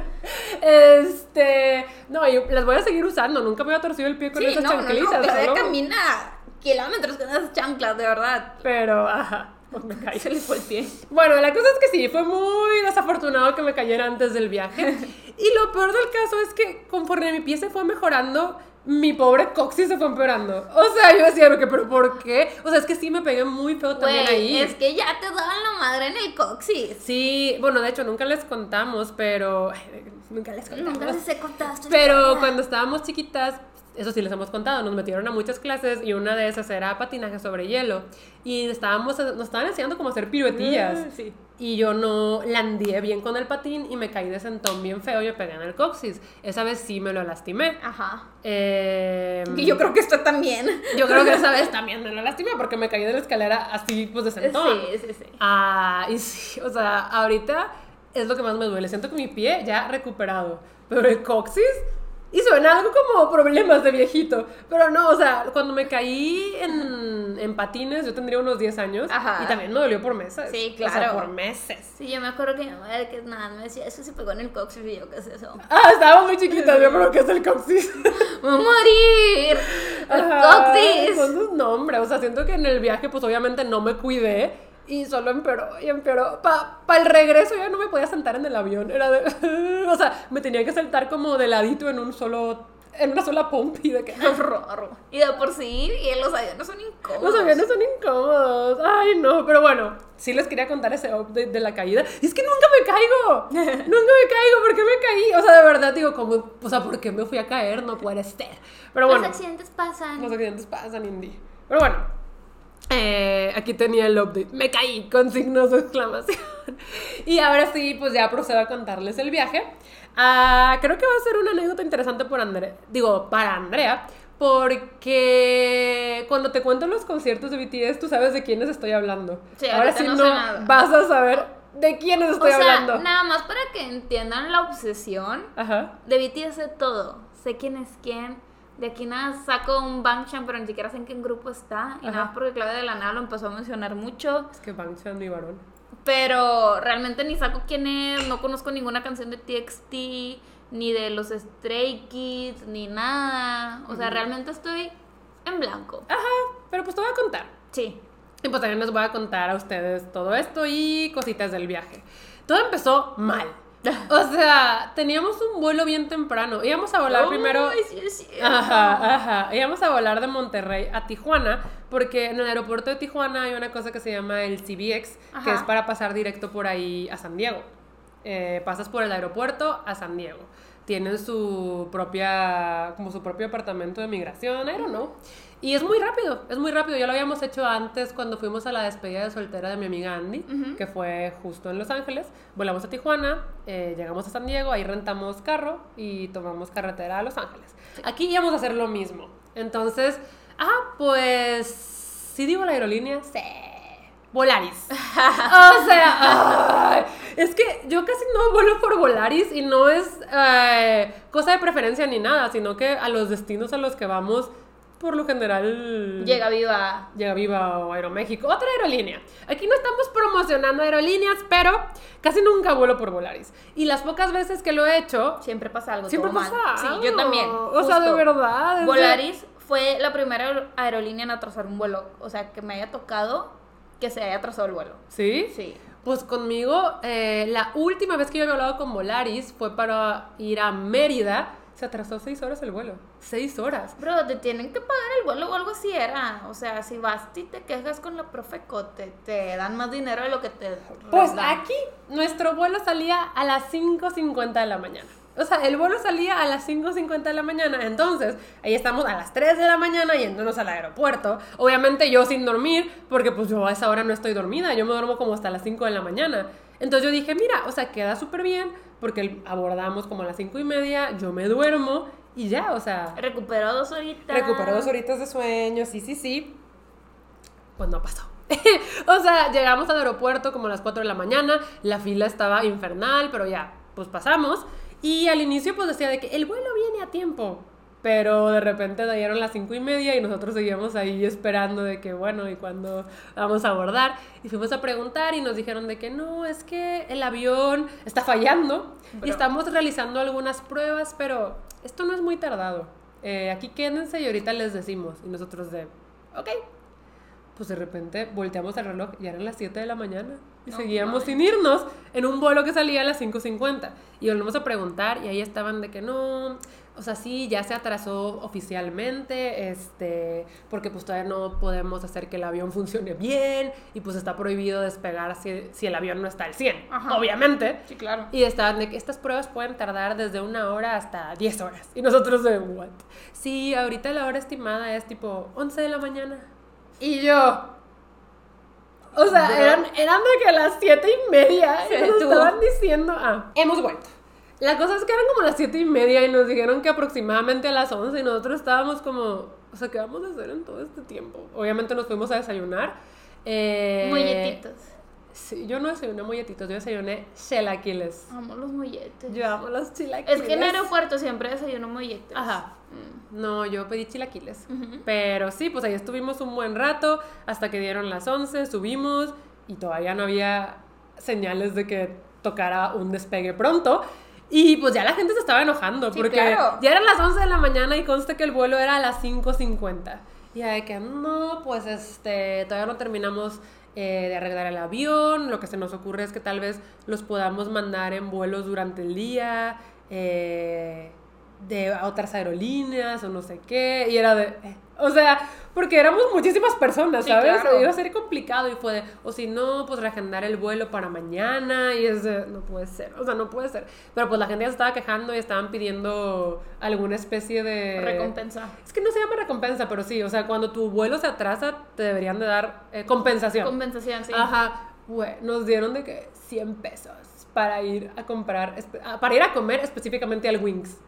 este, no, yo las voy a seguir usando. Nunca me voy a torcer el pie con Sí, esas no, no, no, chanclitas. pero solo- camina kilómetros con esas chanclas, de verdad. Pero, ajá, pues me caí. Se le fue el pie. Bueno, la cosa es que sí, fue muy desafortunado que me cayera antes del viaje. Y lo peor del caso es que conforme mi pie se fue mejorando, mi pobre coxis se fue empeorando. O sea, yo decía, "¿Pero por qué? O sea, es que sí me pegué muy feo también ahí. es que ya te daban la madre en el coxis. Sí, bueno, de hecho nunca les contamos, pero... ay, Nunca les contamos. Nunca les he contado Pero cuando estábamos chiquitas, eso sí les hemos contado, nos metieron a muchas clases y una de esas era patinaje sobre hielo. Y estábamos, nos estaban enseñando cómo hacer piruetillas. Mm, sí. Y yo no landé bien con el patín y me caí de sentón bien feo y me pegué en el coxis. Esa vez sí me lo lastimé. Ajá. Eh, Y yo creo que esto también. yo creo que esa vez también me lo lastimé porque me caí de la escalera así pues de sentón. Sí, sí, sí. Ah, y sí, o sea, ahorita es lo que más me duele. Siento que mi pie ya recuperado, pero el coxis y suena algo como problemas de viejito. Pero no, o sea, cuando me caí en, en patines, yo tendría unos 10 años Ajá. y también me dolió por meses. Sí, O sea, claro. por meses. Sí, yo me acuerdo que mi mamá era que nada, me decía, eso se pegó en el coxis y yo, ¿qué es eso? Ah, estábamos muy chiquitas, yo creo que es el coxis. ¡Me voy a morir! Ajá, coxis. Son sus nombres. O sea, siento que en el viaje, pues obviamente no me cuidé. Y solo empeoró y empeoró. Para el regreso ya no me podía sentar en el avión. Era de. o sea, me tenía que sentar como de ladito en un solo. En una sola pompi de que. Raro. Y de por sí, y los aviones son incómodos. Los aviones son incómodos. Ay, no. Pero bueno, sí les quería contar ese update de la caída. Y es que nunca me caigo. nunca me caigo. ¿Por qué me caí? O sea, de verdad digo, como. O sea, ¿por qué me fui a caer? No puede ser. Pero bueno. Los accidentes pasan. Los accidentes pasan, Indy. Pero bueno, eh, aquí tenía el update. Me caí con signos de exclamación. y ahora sí, pues ya procedo a contarles el viaje. Ah, creo que va a ser una anécdota interesante por Andrea. Digo, para Andrea. Porque cuando te cuento los conciertos de BTS, tú sabes de quiénes estoy hablando. Sí, ahora sí no vas a saber de quiénes O estoy sea, hablando. nada más para que entiendan la obsesión Ajá. de BTS sé todo. Sé quién es quién. De aquí nada saco un Bangchan, pero ni siquiera sé en qué grupo está. Y Ajá. nada más porque Claudia de la Nada lo empezó a mencionar mucho. Es que Bangchan mi varón. Pero realmente ni saco quién es. No conozco ninguna canción de TXT, ni de los Stray Kids, ni nada. O sea, realmente estoy en blanco. Ajá, pero pues te voy a contar. Sí. Y pues también les voy a contar a ustedes todo esto y cositas del viaje. Todo empezó mal. O sea, teníamos un vuelo bien temprano. Íbamos a volar primero. Ay, sí. Ajá, ajá. Íbamos a volar de Monterrey a Tijuana, porque en el aeropuerto de Tijuana hay una cosa que se llama el CBX, que es para pasar directo por ahí a San Diego. Eh, pasas por el aeropuerto a San Diego. Tienen su propia, como su propio apartamento de migración, I don't know. Y es muy rápido, es muy rápido. Ya lo habíamos hecho antes cuando fuimos a la despedida de soltera de mi amiga Andy, que fue justo en Los Ángeles. Volamos a Tijuana, eh, llegamos a San Diego, ahí rentamos carro y tomamos carretera a Los Ángeles. Aquí íbamos a hacer lo mismo. Entonces, ah, pues, ¿sí digo la aerolínea? Sí. Volaris. o sea, ay, es que yo casi no vuelo por Volaris y no es eh, cosa de preferencia ni nada, sino que a los destinos a los que vamos, por lo general... Llega viva. Llega Viva o Aeroméxico, otra aerolínea. Aquí no estamos promocionando aerolíneas, pero casi nunca vuelo por Volaris. Y las pocas veces que lo he hecho, Siempre pasa algo. siempre todo pasa mal. Sí, yo también. O sea, de verdad. Volaris fue la primera aer- aerolínea en atrasar un vuelo. O sea, que me haya tocado que se haya atrasado el vuelo. ¿Sí? Sí. Pues conmigo, eh, la última vez que yo había hablado con Volaris fue para ir a Mérida. Se atrasó seis horas el vuelo. Seis horas. Bro, te tienen que pagar el vuelo o algo así era. O sea, si vas y te quejas con la Profeco, te, te dan más dinero de lo que te Pues dan. aquí nuestro vuelo salía a las 5.50 de la mañana. O sea, el vuelo salía a las 5.50 de la mañana. Entonces, ahí estamos a las 3 de la mañana yéndonos al aeropuerto. Obviamente yo sin dormir, porque pues yo a esa hora no estoy dormida. Yo me duermo como hasta las 5 de la mañana. Entonces yo dije, mira, o sea, queda súper bien, porque abordamos como a las 5 y media, yo me duermo y ya, o sea, Recuperó dos horitas. Recuperó dos horitas de sueño, sí, sí, sí. Pues no pasó. o sea, llegamos al aeropuerto como a las 4 de la mañana, la fila estaba infernal, pero ya, pues pasamos. Y al inicio pues decía de que el vuelo viene a tiempo. Pero de repente dieron las cinco y media y nosotros seguíamos ahí esperando de que, bueno, ¿y cuándo vamos a abordar? Y fuimos a preguntar y nos dijeron de que no, es que el avión está fallando y estamos realizando algunas pruebas, pero esto no es muy tardado. Eh, aquí quédense y ahorita les decimos. Y nosotros de, ok. Pues de repente volteamos el reloj y eran las 7 de la mañana. Y No seguíamos sin irnos en un vuelo que salía a las 5.50. Y volvemos a preguntar y ahí estaban de que no, o sea, sí, ya se atrasó oficialmente, este, porque pues todavía no podemos hacer que el avión funcione bien y pues está prohibido despegar si, si el avión no está al 100, Ajá. obviamente. Sí, claro. Y estaban de que estas pruebas pueden tardar desde una hora hasta 10 horas. Y nosotros de, ¿what? Sí, ahorita la hora estimada es tipo 11 de la mañana. Y yo... O sea, eran, eran de que a las 7 y media. Se nos estaban diciendo, ah, hemos vuelto. La cosa es que eran como las 7 y media y nos dijeron que aproximadamente a las 11 y nosotros estábamos como, o sea, ¿qué vamos a hacer en todo este tiempo? Obviamente nos fuimos a desayunar. Eh, Molletitos. Sí, yo no desayuné molletitos, yo desayuné chilaquiles. Amo los molletes. Yo amo los chilaquiles. Es que en aeropuerto siempre desayuno molletes. Ajá. Mm. No, yo pedí chilaquiles. Ujú. Pero sí, pues ahí estuvimos un buen rato hasta que dieron las 11, subimos y todavía no había señales de que tocara un despegue pronto. Y pues ya la gente se estaba enojando Sí, porque claro. ya eran las 11 de la mañana y consta que el vuelo era a las 5.50. Y de que no, pues este, todavía no terminamos eh, de arreglar el avión. Lo que se nos ocurre es que tal vez los podamos mandar en vuelos durante el día. eh, de a otras aerolíneas o no sé qué. Y era de. eh, o sea, porque éramos muchísimas personas, Sí, ¿sabes? claro. Iba a ser complicado y fue de. O si no, pues reagendar el vuelo para mañana. Y es de. No puede ser. O sea, no puede ser. Pero pues la gente ya se estaba quejando y estaban pidiendo alguna especie de. Recompensa. Es que no se llama recompensa, pero sí. O sea, cuando tu vuelo se atrasa, te deberían de dar eh, compensación. Compensación, sí. Ajá, güey, nos dieron de que 100 pesos para ir a comprar, ah, para ir a comer específicamente al Wings.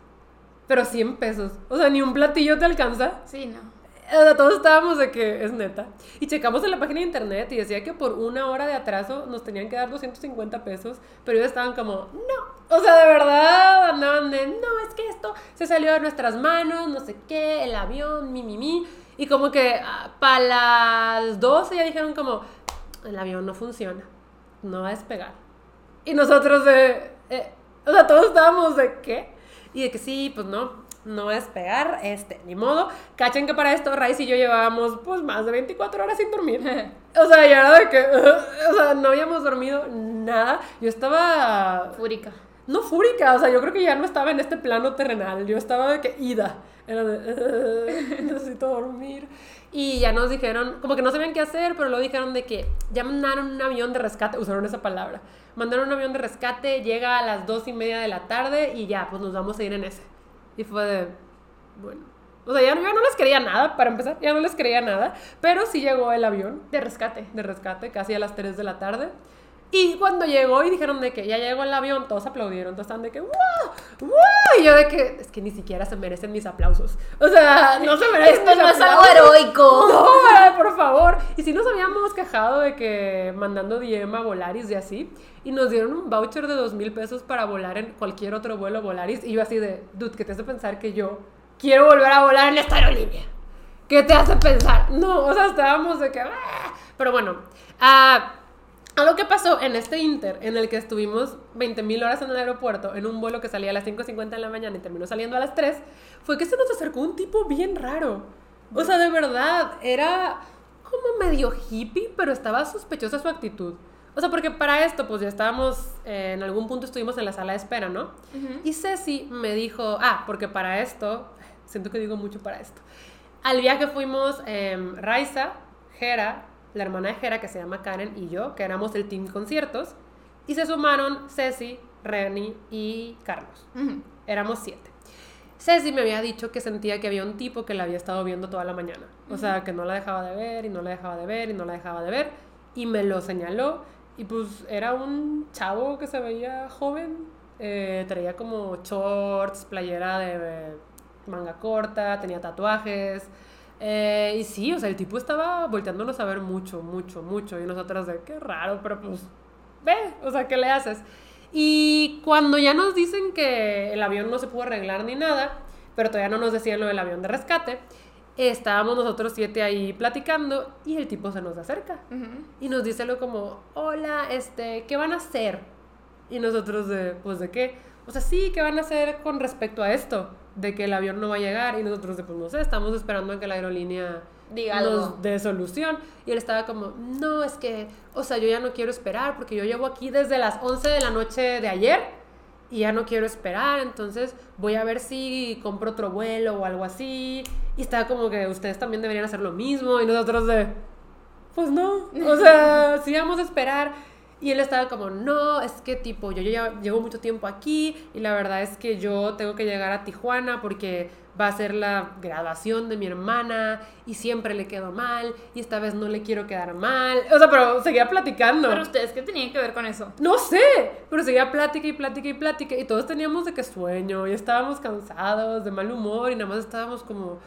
Pero 100 pesos. O sea, ni un platillo te alcanza. Sí, no. O sea, todos estábamos de que es neta. Y checamos en la página de internet y decía que por una hora de atraso nos tenían que dar 250 pesos, pero ellos estaban como, no. O sea, de verdad andaban de, no, es que esto se salió de nuestras manos, no sé qué, el avión, mi, mi, mi. Y como que para las 12 ya dijeron como, el avión no funciona, no va a despegar. Y nosotros de, eh, o sea, todos estábamos de, ¿qué? Y de que sí, pues no, no va a despegar, este, ni modo. Cachen que para esto Rice y yo llevábamos pues más de 24 horas sin dormir. O sea, ya era de que, o sea, no habíamos dormido nada. Yo estaba, Fúrica. no fúrica, o sea, yo creo que ya no estaba en este plano terrenal. Yo estaba de que ida. Era de, "Ugh, necesito dormir. Y ya nos dijeron, como que no sabían qué hacer, pero luego dijeron de que ya mandaron un avión de rescate, usaron esa palabra. Mandaron un avión de rescate, llega a las dos y media de la tarde y ya, pues nos vamos a ir en ese. Y fue de, bueno. O sea, ya no les creía nada, para empezar, ya no les creía nada, pero sí llegó el avión De rescate. de rescate casi a las 3 de la tarde. Y cuando llegó y dijeron de que ya llegó el avión, todos aplaudieron, todos estaban de que ¡wow! ¡wow! Y yo de que es que ni siquiera se merecen mis aplausos. O sea, no se merecen Esto mis no es algo aplausos. heroico. No, por favor. Y si nos habíamos quejado de que mandando DM a Volaris y así, y nos dieron un voucher de dos mil pesos para volar en cualquier otro vuelo Volaris, y yo así de, dude, ¿qué te hace pensar que yo quiero volver a volar en esta aerolínea? ¿Qué te hace pensar? No, o sea, estábamos de que... "Ah". Pero bueno, ah, algo que pasó en este inter, en el que estuvimos 20.000 horas en el aeropuerto, en un vuelo que salía a las 5.50 de la mañana y terminó saliendo a las 3, fue que se nos acercó un tipo bien raro. O sea, de verdad, era como medio hippie, pero estaba sospechosa su actitud. O sea, porque para esto, pues ya estábamos, eh, en algún punto estuvimos en la sala de espera, ¿no? Y Ceci me dijo, ah, porque para esto, siento que digo mucho para esto. Al viaje fuimos em, Raiza, Jera, la hermana de Jera, que se llama Karen, y yo, que éramos el team conciertos. Y se sumaron Ceci, Reni y Carlos. Éramos siete. Ceci me había dicho que sentía que había un tipo que la había estado viendo toda la mañana. O sea, que no la dejaba de ver y no la dejaba de ver y no la dejaba de ver. Y me lo señaló. Y pues era un chavo que se veía joven. eh, traía como shorts, playera de manga corta, tenía tatuajes. Eh, y sí, o sea, el tipo estaba volteándonos a ver mucho, mucho, mucho. Y nosotras de, qué raro, pero pues, ve, o sea, ¿qué le haces? Y cuando ya nos dicen que el avión no se pudo arreglar ni nada, pero todavía no nos decían lo del avión de rescate, estábamos nosotros siete ahí platicando y el tipo se nos acerca y nos dice algo como, hola, este, ¿qué van a hacer? Y nosotros de, pues, ¿de qué? O sea, sí, ¿qué van a hacer con respecto a esto? De que el avión no va a llegar y nosotros pues, no sé, estamos esperando a que la aerolínea Diga nos algo. dé solución. Y él estaba como, no, es que, o sea, yo ya no quiero esperar porque yo llevo aquí desde las 11 de la noche de ayer y ya no quiero esperar, entonces voy a ver si compro otro vuelo o algo así. Y estaba como que ustedes también deberían hacer lo mismo y nosotros de, pues no, o sea, sí vamos a esperar. Y él estaba como, no, es que tipo, yo ya llevo mucho tiempo aquí y la verdad es que yo tengo que llegar a Tijuana porque va a ser la graduación de mi hermana y siempre le quedo mal y esta vez no le quiero quedar mal. O sea, pero seguía platicando. Pero ustedes, ¿qué tenían que ver con eso? No sé, pero seguía plática y plática y plática y todos teníamos de que sueño y estábamos cansados, de mal humor y nada más estábamos como,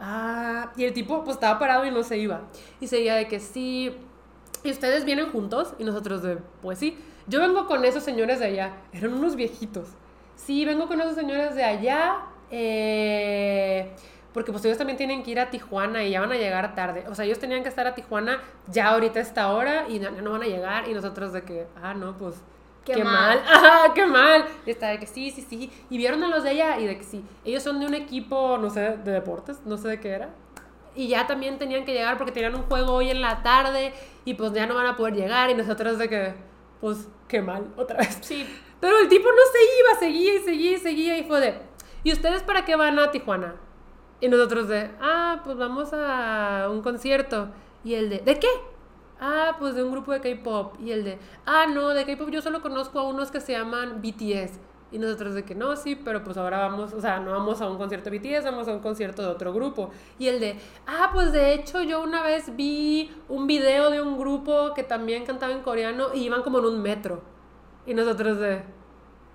ah, y el tipo pues estaba parado y no se iba. Y seguía de que sí, y ustedes vienen juntos y nosotros de, pues sí, yo vengo con esos señores de allá, eran unos viejitos. Sí, vengo con esos señores de allá, eh, porque pues ellos también tienen que ir a Tijuana y ya van a llegar tarde. O sea, ellos tenían que estar a Tijuana ya ahorita a esta hora y no, no van a llegar y nosotros de que, ah, no, pues Qué mal. mal. Ajá, qué mal. Y está de que sí, sí, sí. Y vieron a los de ella y de que sí. Ellos son de un equipo, no sé, de deportes, no sé de qué era. Y ya también tenían que llegar porque tenían un juego hoy en la tarde y pues ya no van a poder llegar. Y nosotros de que, pues, qué mal, otra vez. Sí. Pero el tipo no se iba, seguía y seguía y seguía y fue de, ¿y ustedes para qué van a Tijuana? Y nosotros de, ah, pues vamos a un concierto. Y el de, ¿de qué? Ah, pues de un grupo de K-pop. Y el de, ah, no, de K-pop yo solo conozco a unos que se llaman BTS. Y nosotros de que no, sí, pero pues ahora vamos, o sea, no vamos a un concierto de BTS, vamos a un concierto de otro grupo. Y el de, ah, pues de hecho yo una vez vi un video de un grupo que también cantaba en coreano y iban como en un metro. Y nosotros de,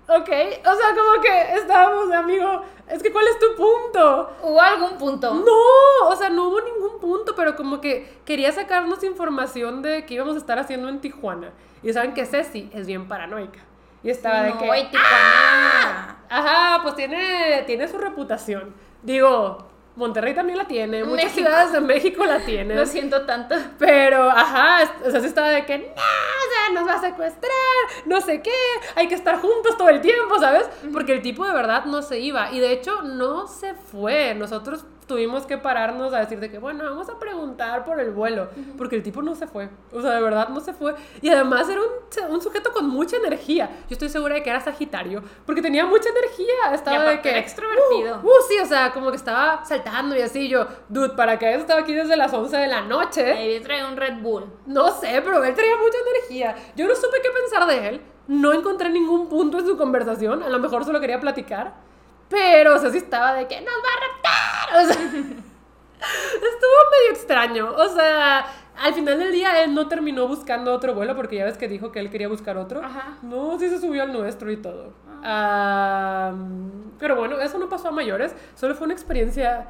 ok, o sea, como que estábamos, amigo, es que ¿cuál es tu punto? ¿Hubo algún punto? No, o sea, no hubo ningún punto, pero como que quería sacarnos información de qué íbamos a estar haciendo en Tijuana. Y saben que Ceci es bien paranoica. Y estaba de que... y Tijuana. Ajá, pues tiene, tiene su reputación. Digo, Monterrey también la tiene, muchas México. ciudades de México la tienen. Lo siento tanto. Pero, ajá, o sea, sí estaba de que, no, o sea, nos va a secuestrar, no sé qué, hay que estar juntos todo el tiempo, ¿sabes? Porque el tipo de verdad no se iba. Y de hecho, no se fue. Nosotros tuvimos que pararnos a decir de que, bueno, vamos a preguntar por el vuelo. Porque el tipo no se fue. O sea, de verdad no se fue. Y además era un, un sujeto con mucha energía. Yo estoy segura de que era Sagitario. Porque tenía mucha energía. Estaba de que. era extrovertido. Uh, uh, sí, o sea, como que estaba saltando y así. Yo, dude, ¿para qué estaba aquí desde las 11 de la noche? Ahí trae un Red Bull. No sé, pero él traía mucha energía. Yo no supe qué pensar de él. No encontré ningún punto en su conversación. A lo mejor solo quería platicar. Pero, o sea, sí estaba de que nos va a raptar. O sea, estuvo medio extraño. O sea, al final del día él no terminó buscando otro vuelo porque ya ves que dijo que él quería buscar otro. Ajá. No, sí se subió al nuestro y todo. Ah, pero bueno, eso no pasó a mayores. Solo fue una experiencia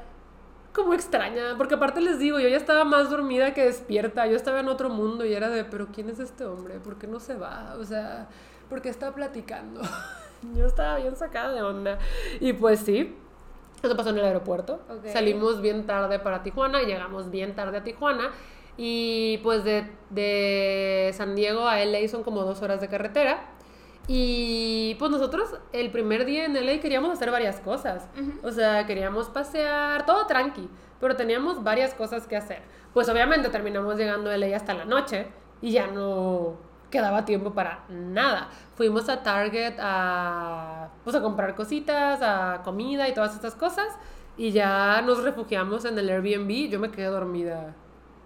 como extraña, porque aparte les digo, yo ya estaba más dormida que despierta, yo estaba en otro mundo y era de, pero ¿quién es este hombre? ¿Por qué no se va? O sea, ¿por qué está platicando? yo estaba bien sacada de onda. Y pues sí, eso pasó en el aeropuerto. Salimos bien tarde para Tijuana, llegamos bien tarde a Tijuana y pues de, de San Diego a LA son como dos horas de carretera. Y pues nosotros el primer día en LA queríamos hacer varias cosas. O sea, queríamos pasear, todo tranqui, pero teníamos varias cosas que hacer. Pues obviamente terminamos llegando a LA hasta la noche y ya no quedaba tiempo para nada. Fuimos a Target a, pues, a comprar cositas, a comida y todas estas cosas. Y ya nos refugiamos en el Airbnb. Yo me quedé dormida.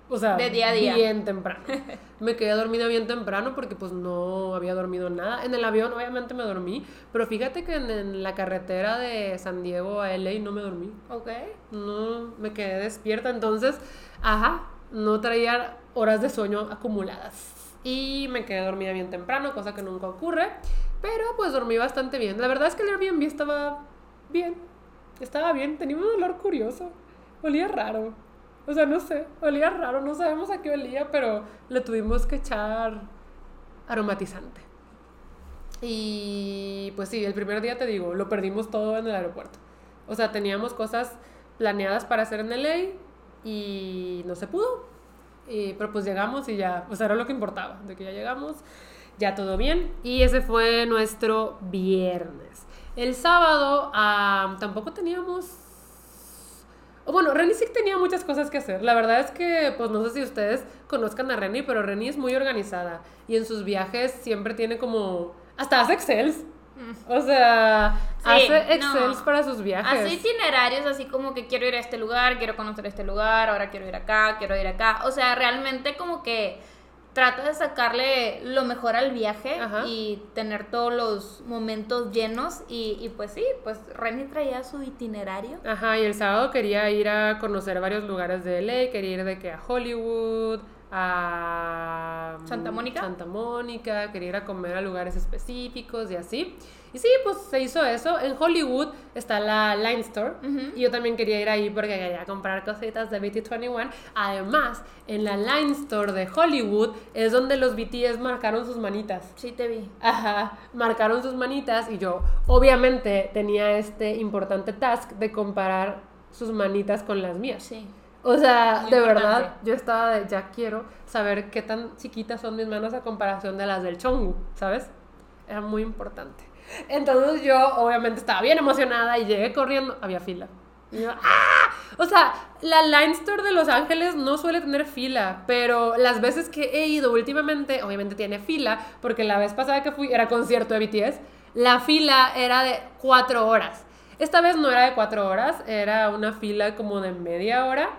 O sea, De día a día. bien temprano. Me quedé dormida bien temprano porque pues no había dormido nada. En el avión obviamente me dormí, pero fíjate que en, en la carretera de San Diego a LA no me dormí. Ok. No, me quedé despierta, entonces, ajá, no traía horas de sueño acumuladas. Y me quedé dormida bien temprano, cosa que nunca ocurre, pero pues dormí bastante bien. La verdad es que el Airbnb estaba bien, estaba bien, tenía un olor curioso, olía raro. O sea, no sé, olía raro, no sabemos a qué olía, pero le tuvimos que echar aromatizante. Y pues sí, el primer día te digo, lo perdimos todo en el aeropuerto. O sea, teníamos cosas planeadas para hacer en LA y no se pudo. Pero pues llegamos y ya, pues era lo que importaba, de que ya llegamos, ya todo bien. Y ese fue nuestro viernes. El sábado tampoco teníamos... Bueno, Reni sí tenía muchas cosas que hacer. La verdad es que, pues no sé si ustedes conozcan a Reni, pero Reni es muy organizada. Y en sus viajes siempre tiene como... Hasta hace Excels. O sea, Sí, hace Excels no. para sus viajes. Así itinerarios, así como que quiero ir a este lugar, quiero conocer este lugar, ahora quiero ir acá, quiero ir acá. O sea, realmente como que trata de sacarle lo mejor al viaje Ajá. y tener todos los momentos llenos. Y, y pues sí, pues Renny traía su itinerario. Ajá, y el sábado quería ir a conocer varios lugares de LA, quería ir de que a Hollywood, a ¿Santa Mónica? Santa Mónica, quería ir a comer a lugares específicos y así. Y sí, pues se hizo eso. En Hollywood está la Line Store y yo también quería ir ahí porque quería comprar cositas de BT21. Además, en la Line Store de Hollywood es donde los BTS marcaron sus manitas. Sí, te vi. Ajá, marcaron sus manitas y yo obviamente tenía este importante task de comparar sus manitas con las mías. Sí. O sea, Muy de importante. verdad, yo estaba de, ya quiero saber qué tan chiquitas son mis manos a comparación de las del Chongu, ¿sabes? era muy importante. Entonces yo obviamente estaba bien emocionada y llegué corriendo, había fila. Y yo, ¡ah! O sea, la Line Store de Los Ángeles no suele tener fila, pero las veces que he ido últimamente, obviamente tiene fila, porque la vez pasada que fui era concierto de BTS, la fila era de cuatro horas. Esta vez no era de cuatro horas, era una fila como de media hora,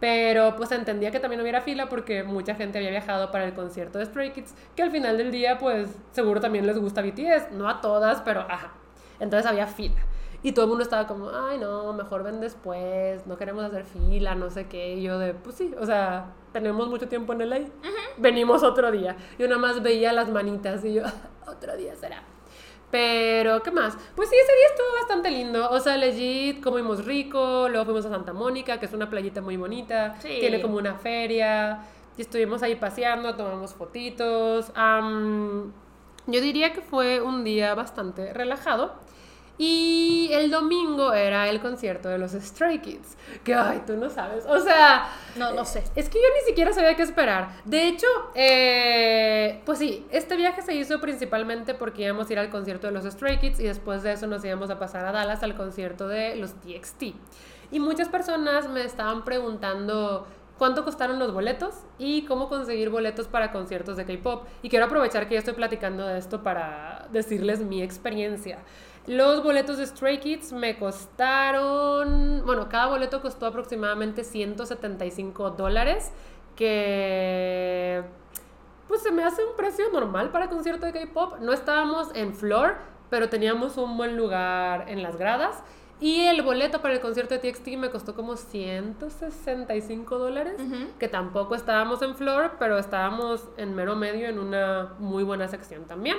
pero pues entendía que también hubiera fila porque mucha gente había viajado para el concierto de Stray Kids, que al final del día pues seguro también les gusta BTS, no a todas, pero ajá. Entonces había fila. Y todo el mundo estaba como, ay, no, mejor ven después, no queremos hacer fila, no sé qué. Y yo de, pues sí, o sea, tenemos mucho tiempo en el aire, venimos otro día. Yo nada más veía las manitas y yo, otro día será. Pero, ¿qué más? Pues sí, ese día estuvo bastante lindo. O sea, legit, comimos rico, luego fuimos a Santa Mónica, que es una playita muy bonita. Sí. Tiene como una feria. Y estuvimos ahí paseando, tomamos fotitos. Am, yo diría que fue un día bastante relajado. Y el domingo era el concierto de los Stray Kids. Que, ay, tú no sabes. O sea, No, no sé. es que yo ni siquiera sabía qué esperar. De hecho, eh, pues sí, este viaje se hizo principalmente porque íbamos a ir al concierto de los Stray Kids y después de eso nos íbamos a pasar a Dallas al concierto de los TXT. Y muchas personas me estaban preguntando cuánto costaron los boletos y cómo conseguir boletos para conciertos de K-pop. Y quiero aprovechar que ya estoy platicando de esto para decirles mi experiencia. Los boletos de Stray Kids me costaron, bueno, cada boleto costó aproximadamente 175 dólares, que pues se me hace un precio normal para concierto de K-pop. No estábamos en floor, pero teníamos un buen lugar en las gradas. Y el boleto para el concierto de TXT me costó como 165 dólares, que tampoco estábamos en floor, pero estábamos en mero medio en una muy buena sección también.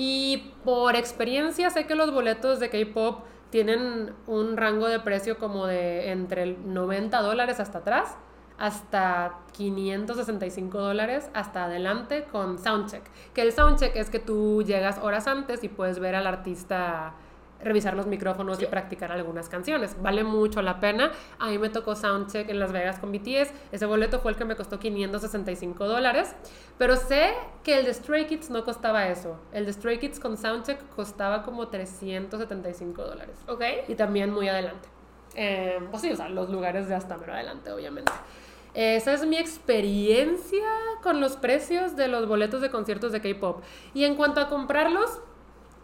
Y por experiencia sé que los boletos de K-pop tienen un rango de precio como de entre el 90 dólares hasta atrás hasta 565 dólares hasta adelante con soundcheck. Que el soundcheck es que tú llegas horas antes y puedes ver al artista revisar los micrófonos y practicar algunas canciones. Vale mucho la pena. A mí me tocó soundcheck en Las Vegas con BTS. Ese boleto fue el que me costó 565 dólares. Pero sé que el de Stray Kids no costaba eso. El de Stray Kids con soundcheck costaba como 375 dólares. ¿Ok? Y también muy adelante. Eh, pues sí, o sea, los lugares de hasta mero adelante, obviamente. Esa es mi experiencia con los precios de los boletos de conciertos de K-pop. Y en cuanto a comprarlos,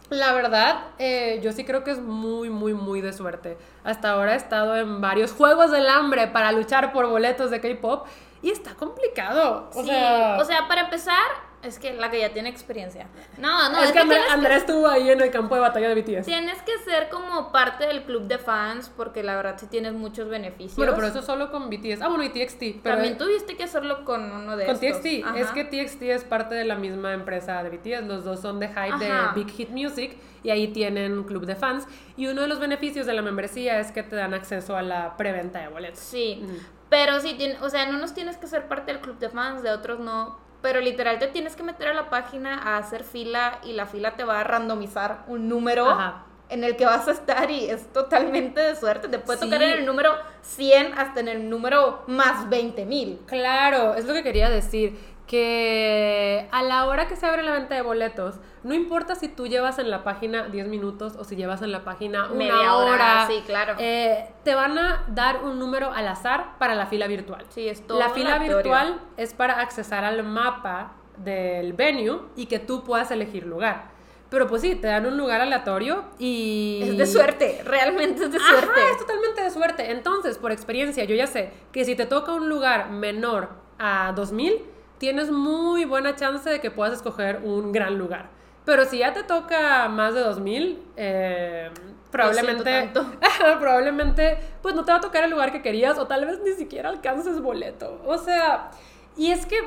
la verdad, eh, yo sí creo que es muy, muy, muy de suerte. Hasta ahora he estado en varios juegos del hambre para luchar por boletos de K-pop y está complicado. O sí, sea, o sea, para empezar, es que la que ya tiene experiencia. No, no, es, que Andrés, Andrés estuvo ahí en el campo de batalla de BTS. tienes que ser como parte del club de fans porque la verdad sí tienes muchos beneficios. Bueno, pero eso solo con BTS. Ah, bueno, y TXT. Pero También tuviste que hacerlo con uno de Con estos. TXT, Ajá. es que TXT es parte de la misma empresa de BTS, los dos son de Hype de. Big Hit Music y ahí tienen club de fans y uno de los beneficios de la membresía es que te dan acceso a la preventa de boletos. Sí, pero sí, o sea, en unos tienes que ser parte del club de fans, de otros no. Pero literal te tienes que meter a la página a hacer fila y la fila te va a randomizar un número Ajá. en el que vas a estar y es totalmente de suerte. Te puede Sí. tocar en el número 100 hasta en el número más 20 mil. Claro, es lo que quería decir, que a la hora que se abre la venta de boletos, no importa si tú llevas en la página 10 minutos o si llevas en la página una Media hora, hora, sí, claro. eh, te van a dar un número al azar para la fila virtual. Sí, es todo La fila virtual es para accesar al mapa del venue y que tú puedas elegir lugar. Pero pues sí, te dan un lugar aleatorio y... Es de suerte, realmente es de Ajá, suerte. es totalmente de suerte. Entonces, por experiencia, yo ya sé que si te toca un lugar menor a 2000, tienes muy buena chance de que puedas escoger un gran lugar. Pero si ya te toca más de 2000, eh, probablemente, probablemente, pues no te va a tocar el lugar que querías o tal vez ni siquiera alcances boleto. O sea, y es que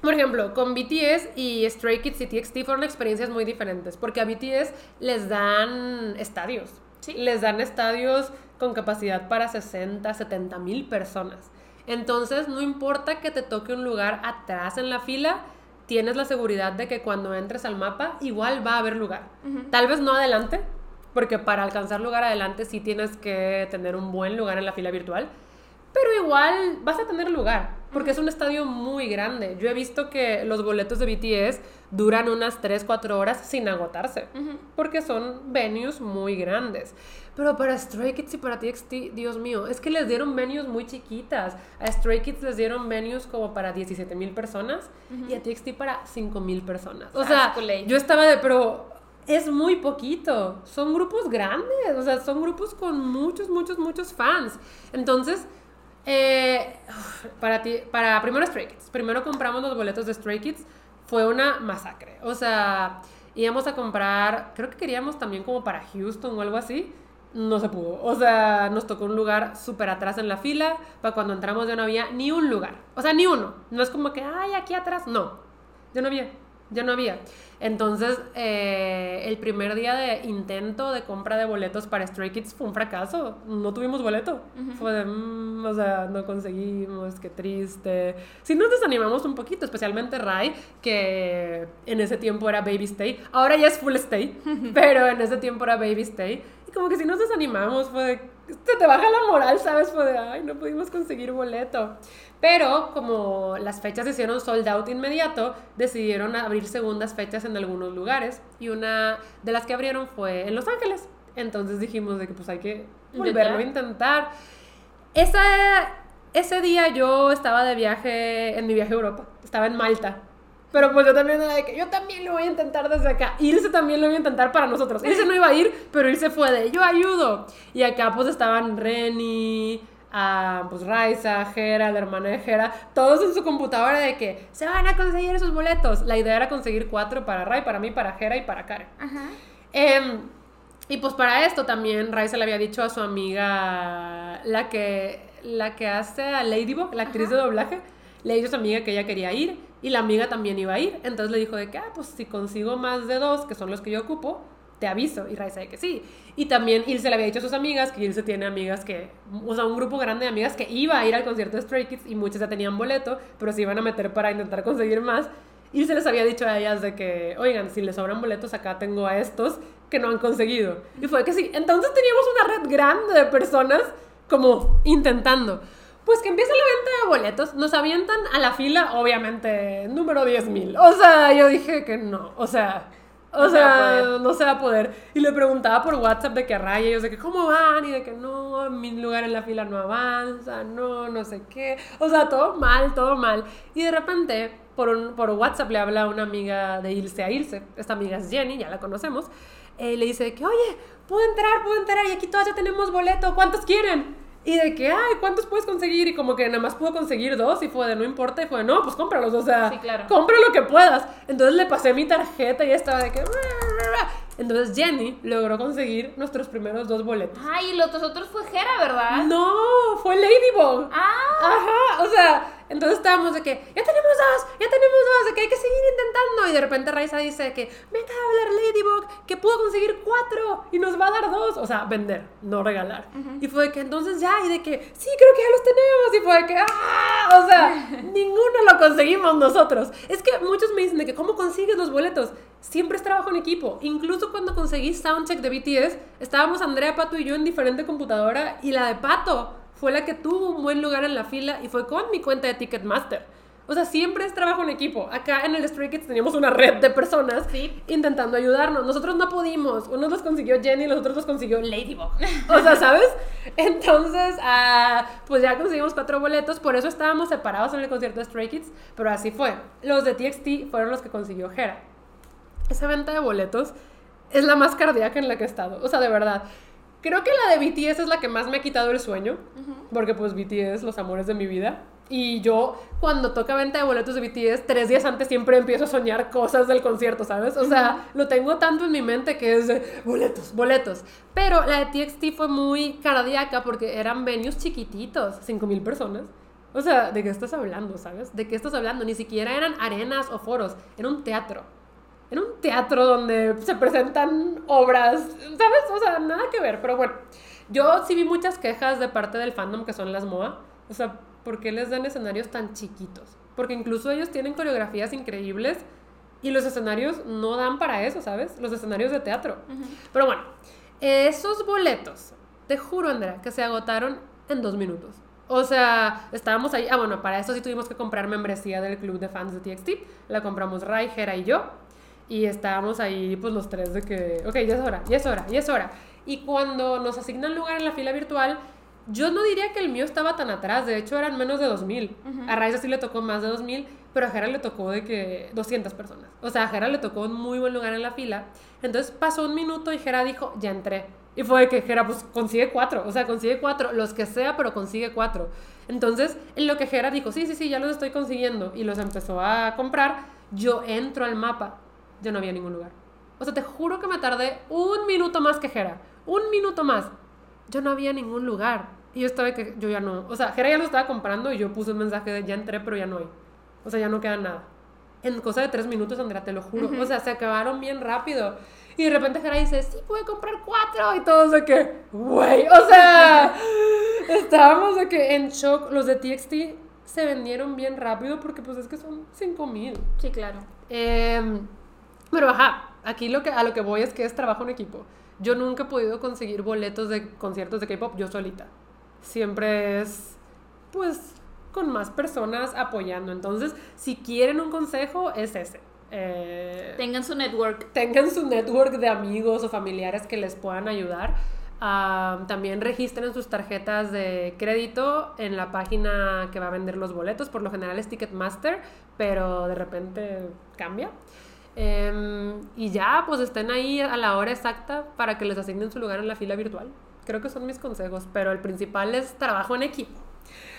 por ejemplo, con BTS y Stray Kids y TXT fueron experiencias muy diferentes, porque a BTS les dan estadios. Sí. Les dan estadios con capacidad para 60, 70 mil personas. Entonces, no importa que te toque un lugar atrás en la fila, tienes la seguridad de que cuando entres al mapa, igual va a haber lugar. Tal vez no adelante, porque para alcanzar lugar adelante sí tienes que tener un buen lugar en la fila virtual, pero igual vas a tener lugar. porque es un estadio muy grande. Yo he visto que los boletos de BTS duran unas 3, 4 horas sin agotarse, porque son venues muy grandes. Pero para Stray Kids y para TXT, Dios mío, es que les dieron venues muy chiquitas. A Stray Kids les dieron venues como para 17 mil personas y a TXT para 5 mil personas. O sea, yo estaba de, pero es muy poquito. Son grupos grandes, o sea, son grupos con muchos, muchos, muchos fans. Entonces, eh, para ti, para primero Stray Kids, primero compramos los boletos de Stray Kids, fue una masacre. O sea, íbamos a comprar, creo que queríamos también como para Houston o algo así. No se pudo. O sea, nos tocó un lugar súper atrás en la fila. Para cuando entramos ya no había ni un lugar. O sea, ni uno. No es como que, ay, aquí atrás. No. Ya no había ya no había. Entonces, eh, el primer día de intento de compra de boletos para Stray Kids fue un fracaso. No tuvimos boleto. Fue de, mm, o sea, no conseguimos, qué triste. Sí nos desanimamos un poquito, especialmente Rai, que en ese tiempo era Baby Stay. Ahora ya es Full Stay, pero en ese tiempo era Baby Stay. Y como que si nos desanimamos, fue de, te, te baja la moral, ¿sabes? Fue de, ay, no pudimos conseguir boleto. Pero como las fechas se hicieron sold out inmediato, decidieron abrir segundas fechas en algunos lugares y una de las que abrieron fue en Los Ángeles. Entonces dijimos de que pues hay que volverlo a intentar. Esa, ese día yo estaba de viaje, en mi viaje a Europa, estaba en Malta. Pero pues yo también era de que yo también lo voy a intentar desde acá. Irse también lo voy a intentar para nosotros. Irse no iba a ir, pero irse fue de yo ayudo. Y acá pues estaban Reni, a pues Raiza, Jera, la hermana de Jera, todos en su computadora de que se van a conseguir esos boletos. La idea era conseguir cuatro para Rai, para mí, para Jera y para Karen. Em, y pues para esto también Raiza le había dicho a su amiga, la que, la que hace a Ladybug, la actriz de doblaje, le dijo a su amiga que ella quería ir y la amiga también iba a ir. Entonces le dijo de que, ah, pues si consigo más de dos, que son los que yo ocupo, te aviso. Y Raiza de que sí. Y también Ilse le había dicho a sus amigas que Ilse tiene amigas que, o sea, un grupo grande de amigas que iba a ir al concierto de Stray Kids y muchas ya tenían boleto, pero se iban a meter para intentar conseguir más. Ilse les había dicho a ellas de que, oigan, si les sobran boletos, acá tengo a estos que no han conseguido. Y fue que sí. Entonces teníamos una red grande de personas como intentando. Pues que empieza la venta de boletos, nos avientan a la fila, obviamente, número 10.000. O sea, yo dije que no, o sea, o sea, no se va a poder. Y le preguntaba por WhatsApp de que raya, ellos de que cómo van y de que no, mi lugar en la fila no avanza, no, no sé qué. O sea, todo mal, todo mal. Y de repente, por, un, por WhatsApp le habla una amiga de Ilse a Ilse. Esta amiga es Jenny, ya la conocemos. Eh, le dice que, oye, puedo entrar, puedo entrar y aquí todavía tenemos boleto, ¿cuántos quieren? Y de que, ay, ¿cuántos puedes conseguir? Y como que nada más pudo conseguir dos y fue de no importa. Y fue de, no, pues cómpralos, o sea, compra lo que puedas. Entonces le pasé mi tarjeta y estaba de que... Entonces Jenny logró conseguir nuestros primeros dos boletos. Ay, y los otros fue Jera, ¿verdad? No, fue Ladybug. Ah. Ajá, o sea, entonces estábamos de que, ya tenemos dos, ya tenemos dos, de que hay que seguir intentando. Y de repente Raiza dice que, me acaba de hablar Ladybug, que pudo conseguir cuatro y nos va a dar dos. O sea, vender, no regalar. Y fue de que entonces ya, y de que, sí, creo que ya los tenemos. Y fue de que, ¡ah! O sea, ninguno lo conseguimos nosotros. Es que muchos me dicen de que, ¿cómo consigues los boletos? Siempre es trabajo en equipo. Incluso cuando conseguí Soundcheck de BTS, estábamos Andrea, Pato y yo en diferente computadora y la de Pato fue la que tuvo un buen lugar en la fila y fue con mi cuenta de Ticketmaster. O sea, siempre es trabajo en equipo. Acá en el Stray Kids teníamos una red de personas intentando ayudarnos. Nosotros no pudimos. Uno los consiguió Jenny, los otros los consiguió Ladybug. O sea, ¿sabes? Entonces, ah, pues ya conseguimos cuatro boletos. Por eso estábamos separados en el concierto de Stray Kids. Pero así fue. Los de TXT fueron los que consiguió Hera. Esa venta de boletos es la más cardíaca en la que he estado. O sea, de verdad. Creo que la de BTS es la que más me ha quitado el sueño, porque pues BTS, los amores de mi vida. Y yo, cuando toca venta de boletos de BTS, tres días antes siempre empiezo a soñar cosas del concierto, ¿sabes? O sea, lo tengo tanto en mi mente que es de boletos, boletos. Pero la de TXT fue muy cardíaca porque eran venues chiquititos, 5 mil personas. O sea, ¿de qué estás hablando, sabes? ¿De qué estás hablando? Ni siquiera eran arenas o foros, era un teatro en un teatro donde se presentan obras, ¿sabes? O sea, nada que ver, pero bueno, yo sí vi muchas quejas de parte del fandom que son las MOA, o sea, ¿por qué les dan escenarios tan chiquitos? Porque incluso ellos tienen coreografías increíbles y los escenarios no dan para eso, ¿sabes? Los escenarios de teatro. Pero bueno, esos boletos, te juro, Andrea, que se agotaron en dos minutos. O sea, estábamos ahí. Ah, bueno, para eso sí tuvimos que comprar membresía del club de fans de TXT. La compramos Ray, Jera y yo. Y estábamos ahí, pues los tres de que, ok, ya es hora, ya es hora, ya es hora. Y cuando nos asignan lugar en la fila virtual, yo no diría que el mío estaba tan atrás. De hecho, eran menos de 2000. A Ray sí le tocó más de 2000, pero a Jera le tocó de que 200 personas. O sea, a Jera le tocó un muy buen lugar en la fila. Entonces pasó un minuto y Jera dijo, ya entré. Y fue de que Jera, pues consigue cuatro, o sea, consigue cuatro, los que sea, pero consigue cuatro. Entonces, en lo que Jera dijo, sí, sí, sí, ya los estoy consiguiendo, y los empezó a comprar, yo entro al mapa, ya no había ningún lugar. O sea, te juro que me tardé un minuto más que Jera, un minuto más. Yo no había ningún lugar. Y yo estaba que yo ya no, o sea, Jera ya lo estaba comprando y yo puse un mensaje de ya entré, pero ya no hay. O sea, ya no queda nada. En cosa de tres minutos, Andrea, te lo juro. O sea, se acabaron bien rápido. Y de repente Jera dice, sí, puede comprar cuatro. Y todos de que, güey, o sea, estábamos de que en shock. Los de TXT se vendieron bien rápido porque pues es que son cinco mil. Sí, claro. Em, pero ajá, aquí lo que, a lo que voy es que es trabajo en equipo. Yo nunca he podido conseguir boletos de conciertos de K-pop yo solita. Siempre es, pues, con más personas apoyando. Entonces, si quieren un consejo, es ese. Eh, tengan su network. Tengan su network de amigos o familiares que les puedan ayudar. Ah, también registren sus tarjetas de crédito en la página que va a vender los boletos. Por lo general es Ticketmaster, pero de repente cambia. Em, y ya, pues estén ahí a la hora exacta para que les asignen su lugar en la fila virtual. Creo que son mis consejos, pero el principal es trabajo en equipo.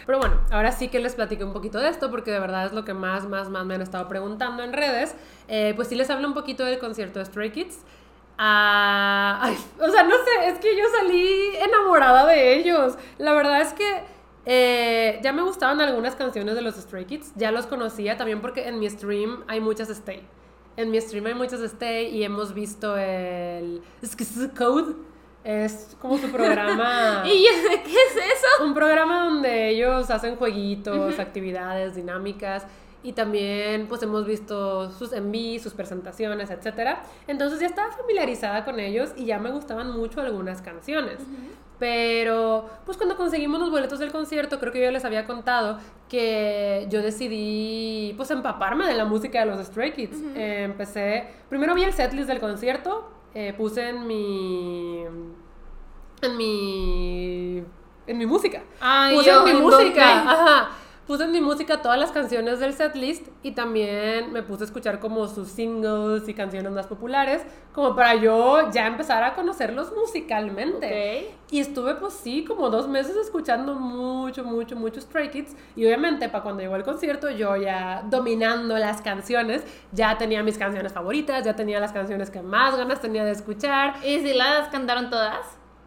Pero bueno, ahora sí que les platiqué un poquito de esto porque de verdad es lo que más, más, más me han estado preguntando en redes. Eh, pues sí les hablo un poquito del concierto de Stray Kids. Ah, o sea, no sé, es que yo salí enamorada de ellos. La verdad es que eh, ya me gustaban algunas canciones de los Stray Kids, ya los conocía también porque en mi stream hay muchas Stay. En mi stream hay muchas Stay y hemos visto el Code es como su programa. ¿Y qué es eso? Un programa donde ellos hacen jueguitos, actividades, dinámicas. Y también, pues hemos visto sus envíos, sus presentaciones, etc. Entonces ya estaba familiarizada con ellos y ya me gustaban mucho algunas canciones. Pero, pues cuando conseguimos los boletos del concierto, creo que yo les había contado que yo decidí, pues, empaparme de la música de los Stray Kids. empecé, primero vi el setlist del concierto, eh, puse en mi. en mi. en mi música. puse en mi música. Ajá. Puse en mi música todas las canciones del setlist y también me puse a escuchar como sus singles y canciones más populares, como para yo ya empezar a conocerlos musicalmente. Y estuve pues sí, como dos meses escuchando mucho, mucho, mucho Stray Kids y obviamente para cuando llegó el concierto yo ya dominando las canciones, ya tenía mis canciones favoritas, ya tenía las canciones que más ganas tenía de escuchar. ¿Y si las cantaron todas?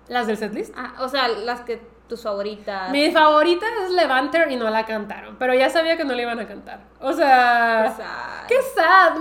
¿Las del setlist? Ah, o sea, las que tus favoritas. Mi favorita es Levanter y no la cantaron, pero ya sabía que no la iban a cantar. O sea, qué sad.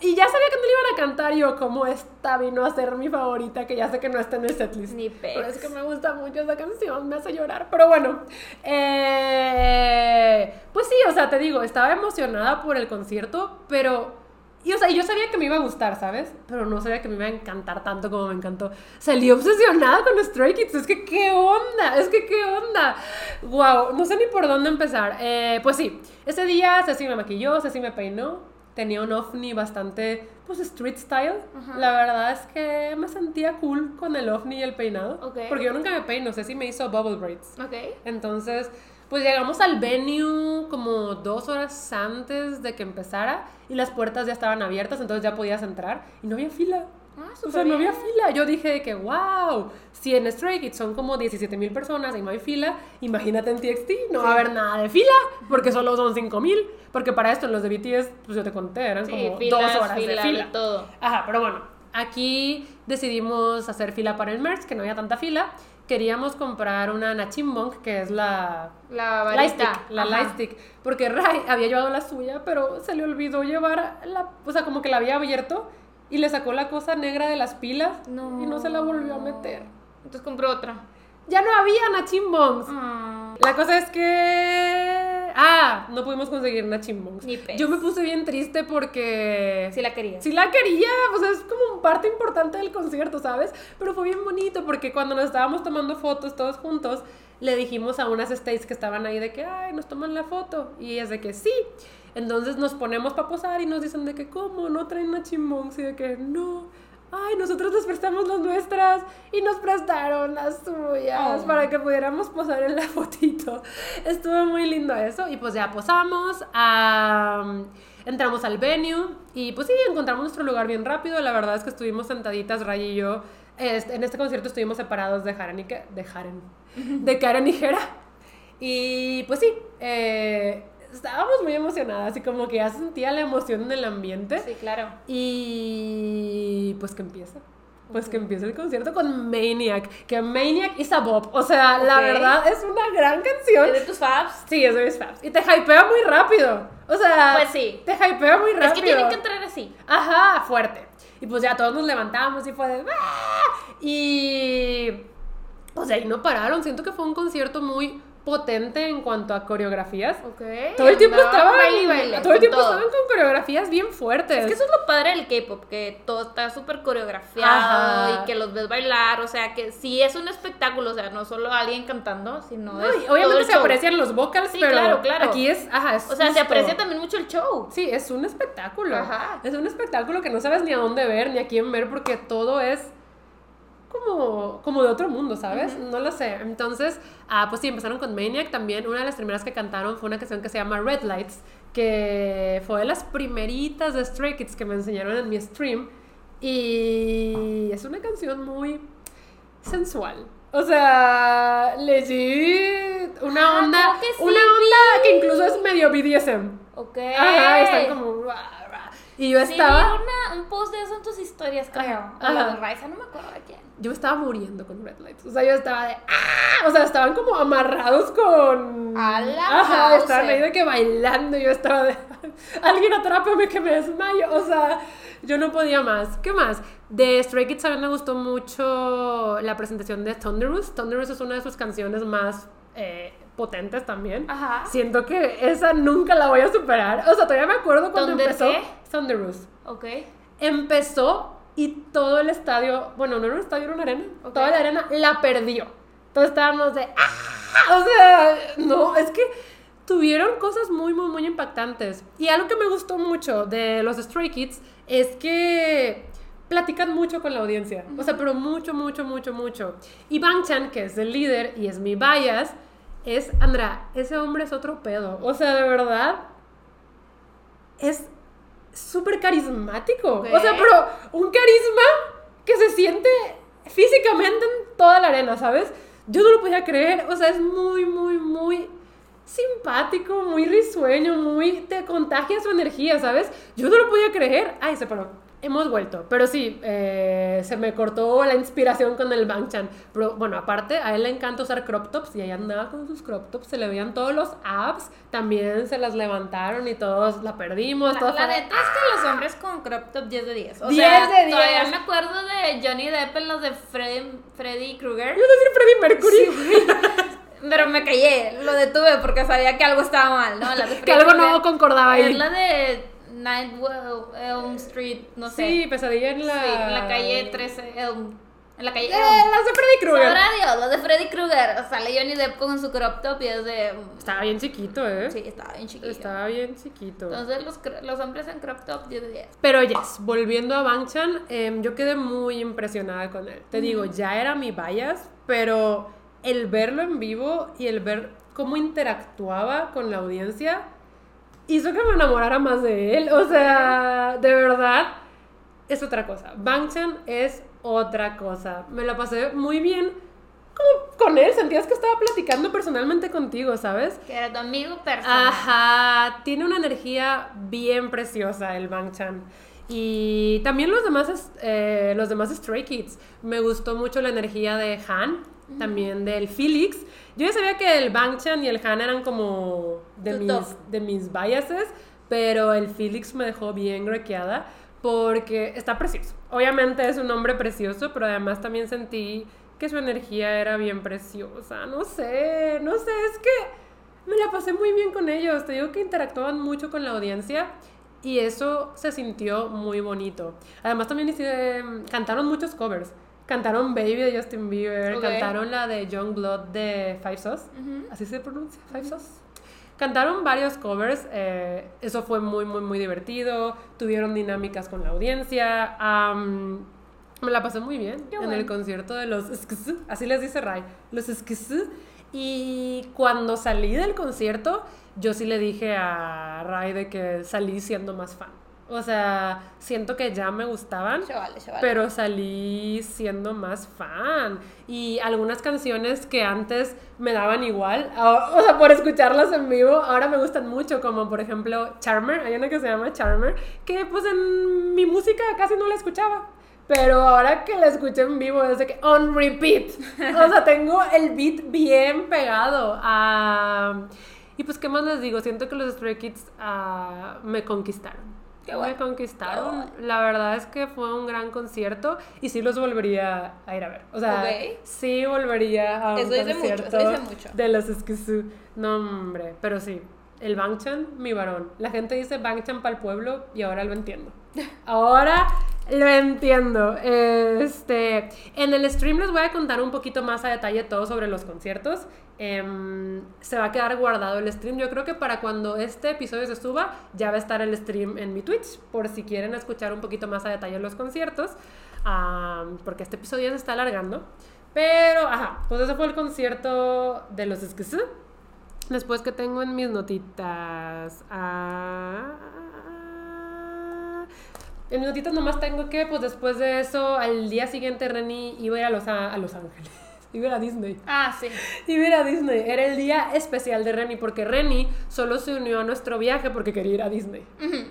y ya sabía que no la iban a cantar. yo, como esta vino a ser mi favorita, que ya sé que no está en el setlist. Ni Pero es que me gusta mucho esa canción, me hace llorar. Pero bueno, eh, pues sí, o sea, te digo, estaba emocionada por el concierto, pero y, o sea, yo sabía que me iba a gustar, ¿sabes? Pero no sabía que me iba a encantar tanto como me encantó. Salí obsesionada con Stray Kids. Es que, ¿qué onda? Es que, ¿qué onda? Wow, no sé ni por dónde empezar. Eh, pues sí, ese día Ceci me maquilló, Ceci me peinó. Tenía un ovni bastante, pues, street style. La verdad es que me sentía cool con el ovni y el peinado. Porque yo nunca me peino. Ceci me hizo bubble braids. Ok. Entonces pues llegamos al venue como dos horas antes de que empezara y las puertas ya estaban abiertas, entonces ya podías entrar y no había fila. Ah, o sea, no había fila. Yo dije que, wow, si en Stray Kids son como 17 mil personas y no hay fila, imagínate en TXT, no va a haber nada de fila, porque solo son 5 mil. Porque para esto, en los de BTS, pues yo te conté, eran como dos horas de fila. Todo. Ajá, pero bueno, aquí decidimos hacer fila para el merch, que no había tanta fila queríamos comprar una Nachimbong, que es la... La Lightstick, la Lightstick. Porque Ray había llevado la suya, pero se le olvidó llevar la... O sea, como que la había abierto y le sacó la cosa negra de las pilas y no se la volvió a meter. Entonces compró otra. Ya no había Nachimbongs. Ah. La cosa es que Ah, no pudimos conseguir una chimbongs. Yo me puse bien triste porque... Sí la quería. Sí la quería, pues es como parte importante del concierto, ¿sabes? Pero fue bien bonito porque cuando nos estábamos tomando fotos todos juntos, le dijimos a unas states que estaban ahí de que, ay, nos toman la foto. Y ellas de que sí. Entonces nos ponemos para posar y nos dicen de que, ¿cómo? ¿No traen una chimmonks? Y de que, no. Ay, nosotros les prestamos las nuestras y nos prestaron las suyas Oh. para que pudiéramos posar en la fotito. Estuvo muy lindo eso. Y pues ya posamos, am, entramos al venue y pues sí, encontramos nuestro lugar bien rápido. La verdad es que estuvimos sentaditas, Ray y yo. Este, en este concierto estuvimos separados de Jaren y que, de Jaren, de Karen y Jera. Y pues sí, eh, estábamos muy emocionadas y como que ya sentía la emoción en el ambiente. Sí, claro. Y pues que empieza. Pues que empieza el concierto con Maniac. Que Maniac is a bop. O sea, la verdad es una gran canción. ¿Es de tus faves? Sí, es de mis faves. Y te hypea muy rápido. O sea, Pues sí. te hypea muy rápido. Es que tienen que entrar así. Ajá, fuerte. Y pues ya todos nos levantamos y fue de... "Ah". Y pues de ahí no pararon. Siento que fue un concierto muy potente en cuanto a coreografías. Ok. Todo el tiempo estaban, baile y baile, todo el tiempo todo. estaban con coreografías bien fuertes. Es que eso es lo padre del K-pop, que todo está súper coreografiado Ajá. y que los ves bailar, o sea, que sí es un espectáculo, o sea, no solo alguien cantando, sino No, es y todo obviamente el se show. aprecian los vocals, Sí, pero claro, claro. aquí es, ajá, es O sea, se aprecia también mucho el show. Sí, es un espectáculo. Ajá. Es un espectáculo que no sabes ni a dónde ver, ni a quién ver, porque todo es como, como de otro mundo, ¿sabes? No lo sé. Entonces, ah, pues sí, empezaron con Maniac también. Una de las primeras que cantaron fue una canción que se llama Red Lights, que fue de las primeritas de Stray Kids que me enseñaron en mi stream. Y es una canción muy sensual. O sea, legit, una Ah, onda, creo que sí una onda que incluso es medio BDSM. Ok. Ajá, están como. Y yo Sí, estaba. vi una- un post de eso en tus historias, creo. Ajá, O la de Raiza, no me acuerdo de quién. Yo estaba muriendo con Red Lights. O sea, yo estaba de. ¡Ah! O sea, estaban como amarrados con. A la Ajá, estaban ahí de que bailando. Yo estaba de. Alguien atrápame que me desmayo. O sea, yo no podía más. ¿Qué más? De Stray Kids mí me gustó mucho la presentación de Thunderous. Thunderous es una de sus canciones más eh, potentes también. Ajá. Siento que esa nunca la voy a superar. O sea, todavía me acuerdo cuando ¿Thunder empezó qué? Thunderous. Ok. Empezó y todo el estadio, bueno, no era un estadio, era una arena. Ok. Toda la arena la perdió. Todos estábamos de ¡ah! O sea, no, es que tuvieron cosas muy, muy, muy impactantes. Y algo que me gustó mucho de los Stray Kids es que platican mucho con la audiencia. O sea, pero mucho, mucho, mucho, mucho. Y Bang Chan, que es el líder y es mi bias, es, Andra, ese hombre es otro pedo. O sea, de verdad, es súper carismático. O sea, pero un carisma que se siente físicamente en toda la arena, ¿sabes? Yo no lo podía creer. O sea, es muy, muy, muy simpático, muy risueño, muy... Te contagia su energía, ¿sabes? Yo no lo podía creer. Ay, se paró. Hemos vuelto, pero sí, eh, se me cortó la inspiración con el Bangchan. Pero bueno, aparte, a él le encanta usar crop tops y ahí andaba con sus crop tops, se le veían todos los abs, también se las levantaron y todos la perdimos. La, todos la neta es que los hombres con crop top 10 de 10. O 10 sea, de 10. todavía me acuerdo de Johnny Depp en los de Freddy, Freddy Krueger. Yo decir Freddie Mercury. Pero me callé, lo detuve porque sabía que algo estaba mal, ¿no? La de que Freddy algo no concordaba ahí. Es la de Nightwell Elm Street, no sé. Sí, pesadilla en la... Sí, en la calle 13 Elm. En la calle Eh, Elm. las de Freddy Krueger. Sabrá Dios, la de Freddy Krueger. Sale Johnny Depp con su crop top y es de. Estaba bien chiquito, ¿eh? Sí, estaba bien chiquillo. Estaba bien chiquito. Entonces los, los hombres en crop top 10 de 10. Pero yes, volviendo a Bangchan, em, yo quedé muy impresionada con él. Te digo, ya era mi bias, pero el verlo en vivo y el ver cómo interactuaba con la audiencia hizo que me enamorara más de él. O sea, de verdad, es otra cosa. Bangchan es otra cosa. Me la pasé muy bien como con él. Sentías que estaba platicando personalmente contigo, ¿sabes? Que era tu amigo personal. Ajá, tiene una energía bien preciosa el Bangchan. Y también los demás, eh, los demás Stray Kids. Me gustó mucho la energía de Han, también del Felix. Yo ya sabía que el Bangchan y el Han eran como de, Tu mis, top. de mis biases, pero el Felix me dejó bien grequeada porque está precioso. Obviamente es un hombre precioso, pero además también sentí que su energía era bien preciosa. No sé, no sé, es que me la pasé muy bien con ellos. Te digo que interactuaban mucho con la audiencia y eso se sintió muy bonito. Además también hice- cantaron muchos covers. Cantaron Baby de Justin Bieber, cantaron la de John Blood de Five Sauce. ¿Así se pronuncia? Five Sauce. Cantaron varios covers, eh, eso fue muy, muy, muy divertido. Tuvieron dinámicas con la audiencia. me la pasé muy bien Qué en bueno. el concierto de los Skis, así les dice Ray, los Skis. Y cuando salí del concierto, yo sí le dije a Ray de que salí siendo más fan. O sea, siento que ya me gustaban, pero salí siendo más fan. Y algunas canciones que antes me daban igual, o sea, por escucharlas en vivo, ahora me gustan mucho, como por ejemplo Charmer, hay una que se llama Charmer, que pues en mi música casi no la escuchaba. Pero ahora que la escuché en vivo es de que on repeat. O sea, tengo el beat bien pegado. a y pues, ¿qué más les digo? Siento que los Stray Kids ah, me conquistaron. Bueno. Me conquistaron. La verdad es que fue un gran concierto y sí los volvería a ir a ver. O sea, sí volvería a un Eso dice mucho, concierto eso dice mucho. de los Esquizú. No, hombre, pero sí. El Bangchan, mi varón. La gente dice Bangchan para el pueblo y ahora lo entiendo. Ahora lo entiendo. Este, en el stream les voy a contar un poquito más a detalle todo sobre los conciertos. Em, se va a quedar guardado el stream. Yo creo que para cuando este episodio se suba, ya va a estar el stream en mi Twitch, por si quieren escuchar un poquito más a detalle los conciertos, porque este episodio se está alargando. Pero, ajá, pues ese fue el concierto de los. Después que tengo en mis notitas. ah, en mis notitas nomás tengo que, pues después de eso, al día siguiente Reni iba a ir a Los, a Los Ángeles. A ir a Disney. Ah, sí. A ir a Disney. Era el día especial de Reni porque Reni solo se unió a nuestro viaje porque quería ir a Disney.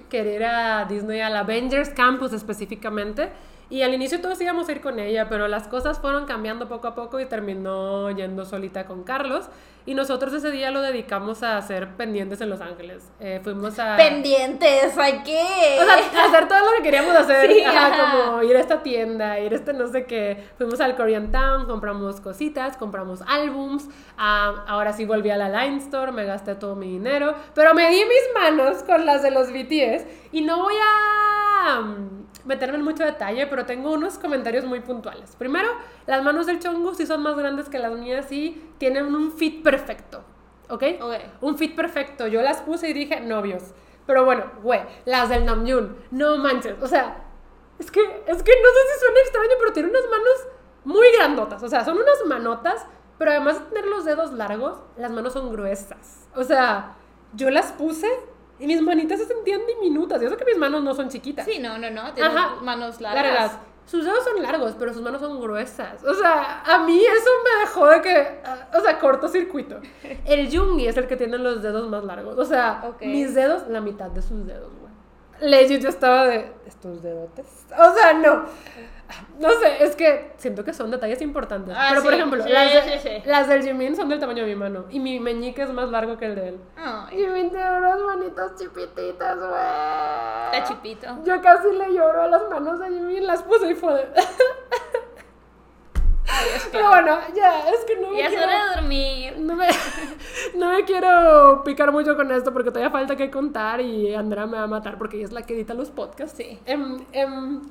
Quería ir a Disney, al Avengers Campus específicamente. Y al inicio todos íbamos a ir con ella, pero las cosas fueron cambiando poco a poco y terminó yendo solita con Carlos. Y nosotros ese día lo dedicamos a hacer pendientes en Los Ángeles. Eh, fuimos a... Pendientes, ¿hay qué? O sea, hacer todo lo que queríamos hacer, Sí, ajá, ajá. como ir a esta tienda, ir a este no sé qué. Fuimos al Korean Town, compramos cositas, compramos álbums. ah, ahora sí volví a la Line Store, me gasté todo mi dinero, pero me di mis manos con las de los BTS y no voy a meterme en mucho detalle, pero tengo unos comentarios muy puntuales. Primero, las manos del Chongu sí son más grandes que las mías y tienen un fit perfecto, ¿ok? Ok. Un fit perfecto. Yo las puse y dije, novios. Pero bueno, güey, las del Namjoon, no manches. O sea, es que, es que no sé si suena extraño, pero tiene unas manos muy grandotas. O sea, son unas manotas, pero además de tener los dedos largos, las manos son gruesas. O sea, yo las puse y mis manitas se sentían diminutas. Y eso que mis manos no son chiquitas. Sí, no, no, no. Tiene Ajá. manos largas. Sus dedos son largos, pero sus manos son gruesas. O sea, a mí eso me dejó de que. ah, O sea, cortocircuito. El Jungi es el que tiene los dedos más largos. O sea, Ok. mis dedos, la mitad de sus dedos, güey. Legit, yo estaba de. ¿Estos dedotes? O sea, no. No sé, es que siento que son detalles importantes. Ah, pero por ejemplo, sí, las, de- sí, sí. las del Jimin son del tamaño de mi mano. Y mi meñique es más largo que el de él. Ay, Jimin tiene unas manitas chiquititas, güey. está chipito. Yo casi le lloro a las manos de Jimmy y las puse y fue de... Ay, es que- Pero bueno, ya, es que no me Ya es quiero... hora de dormir. No me, no me quiero picar mucho con esto porque todavía falta que contar y Andrea me va a matar porque ella es la que edita los podcasts. Sí. Em, em,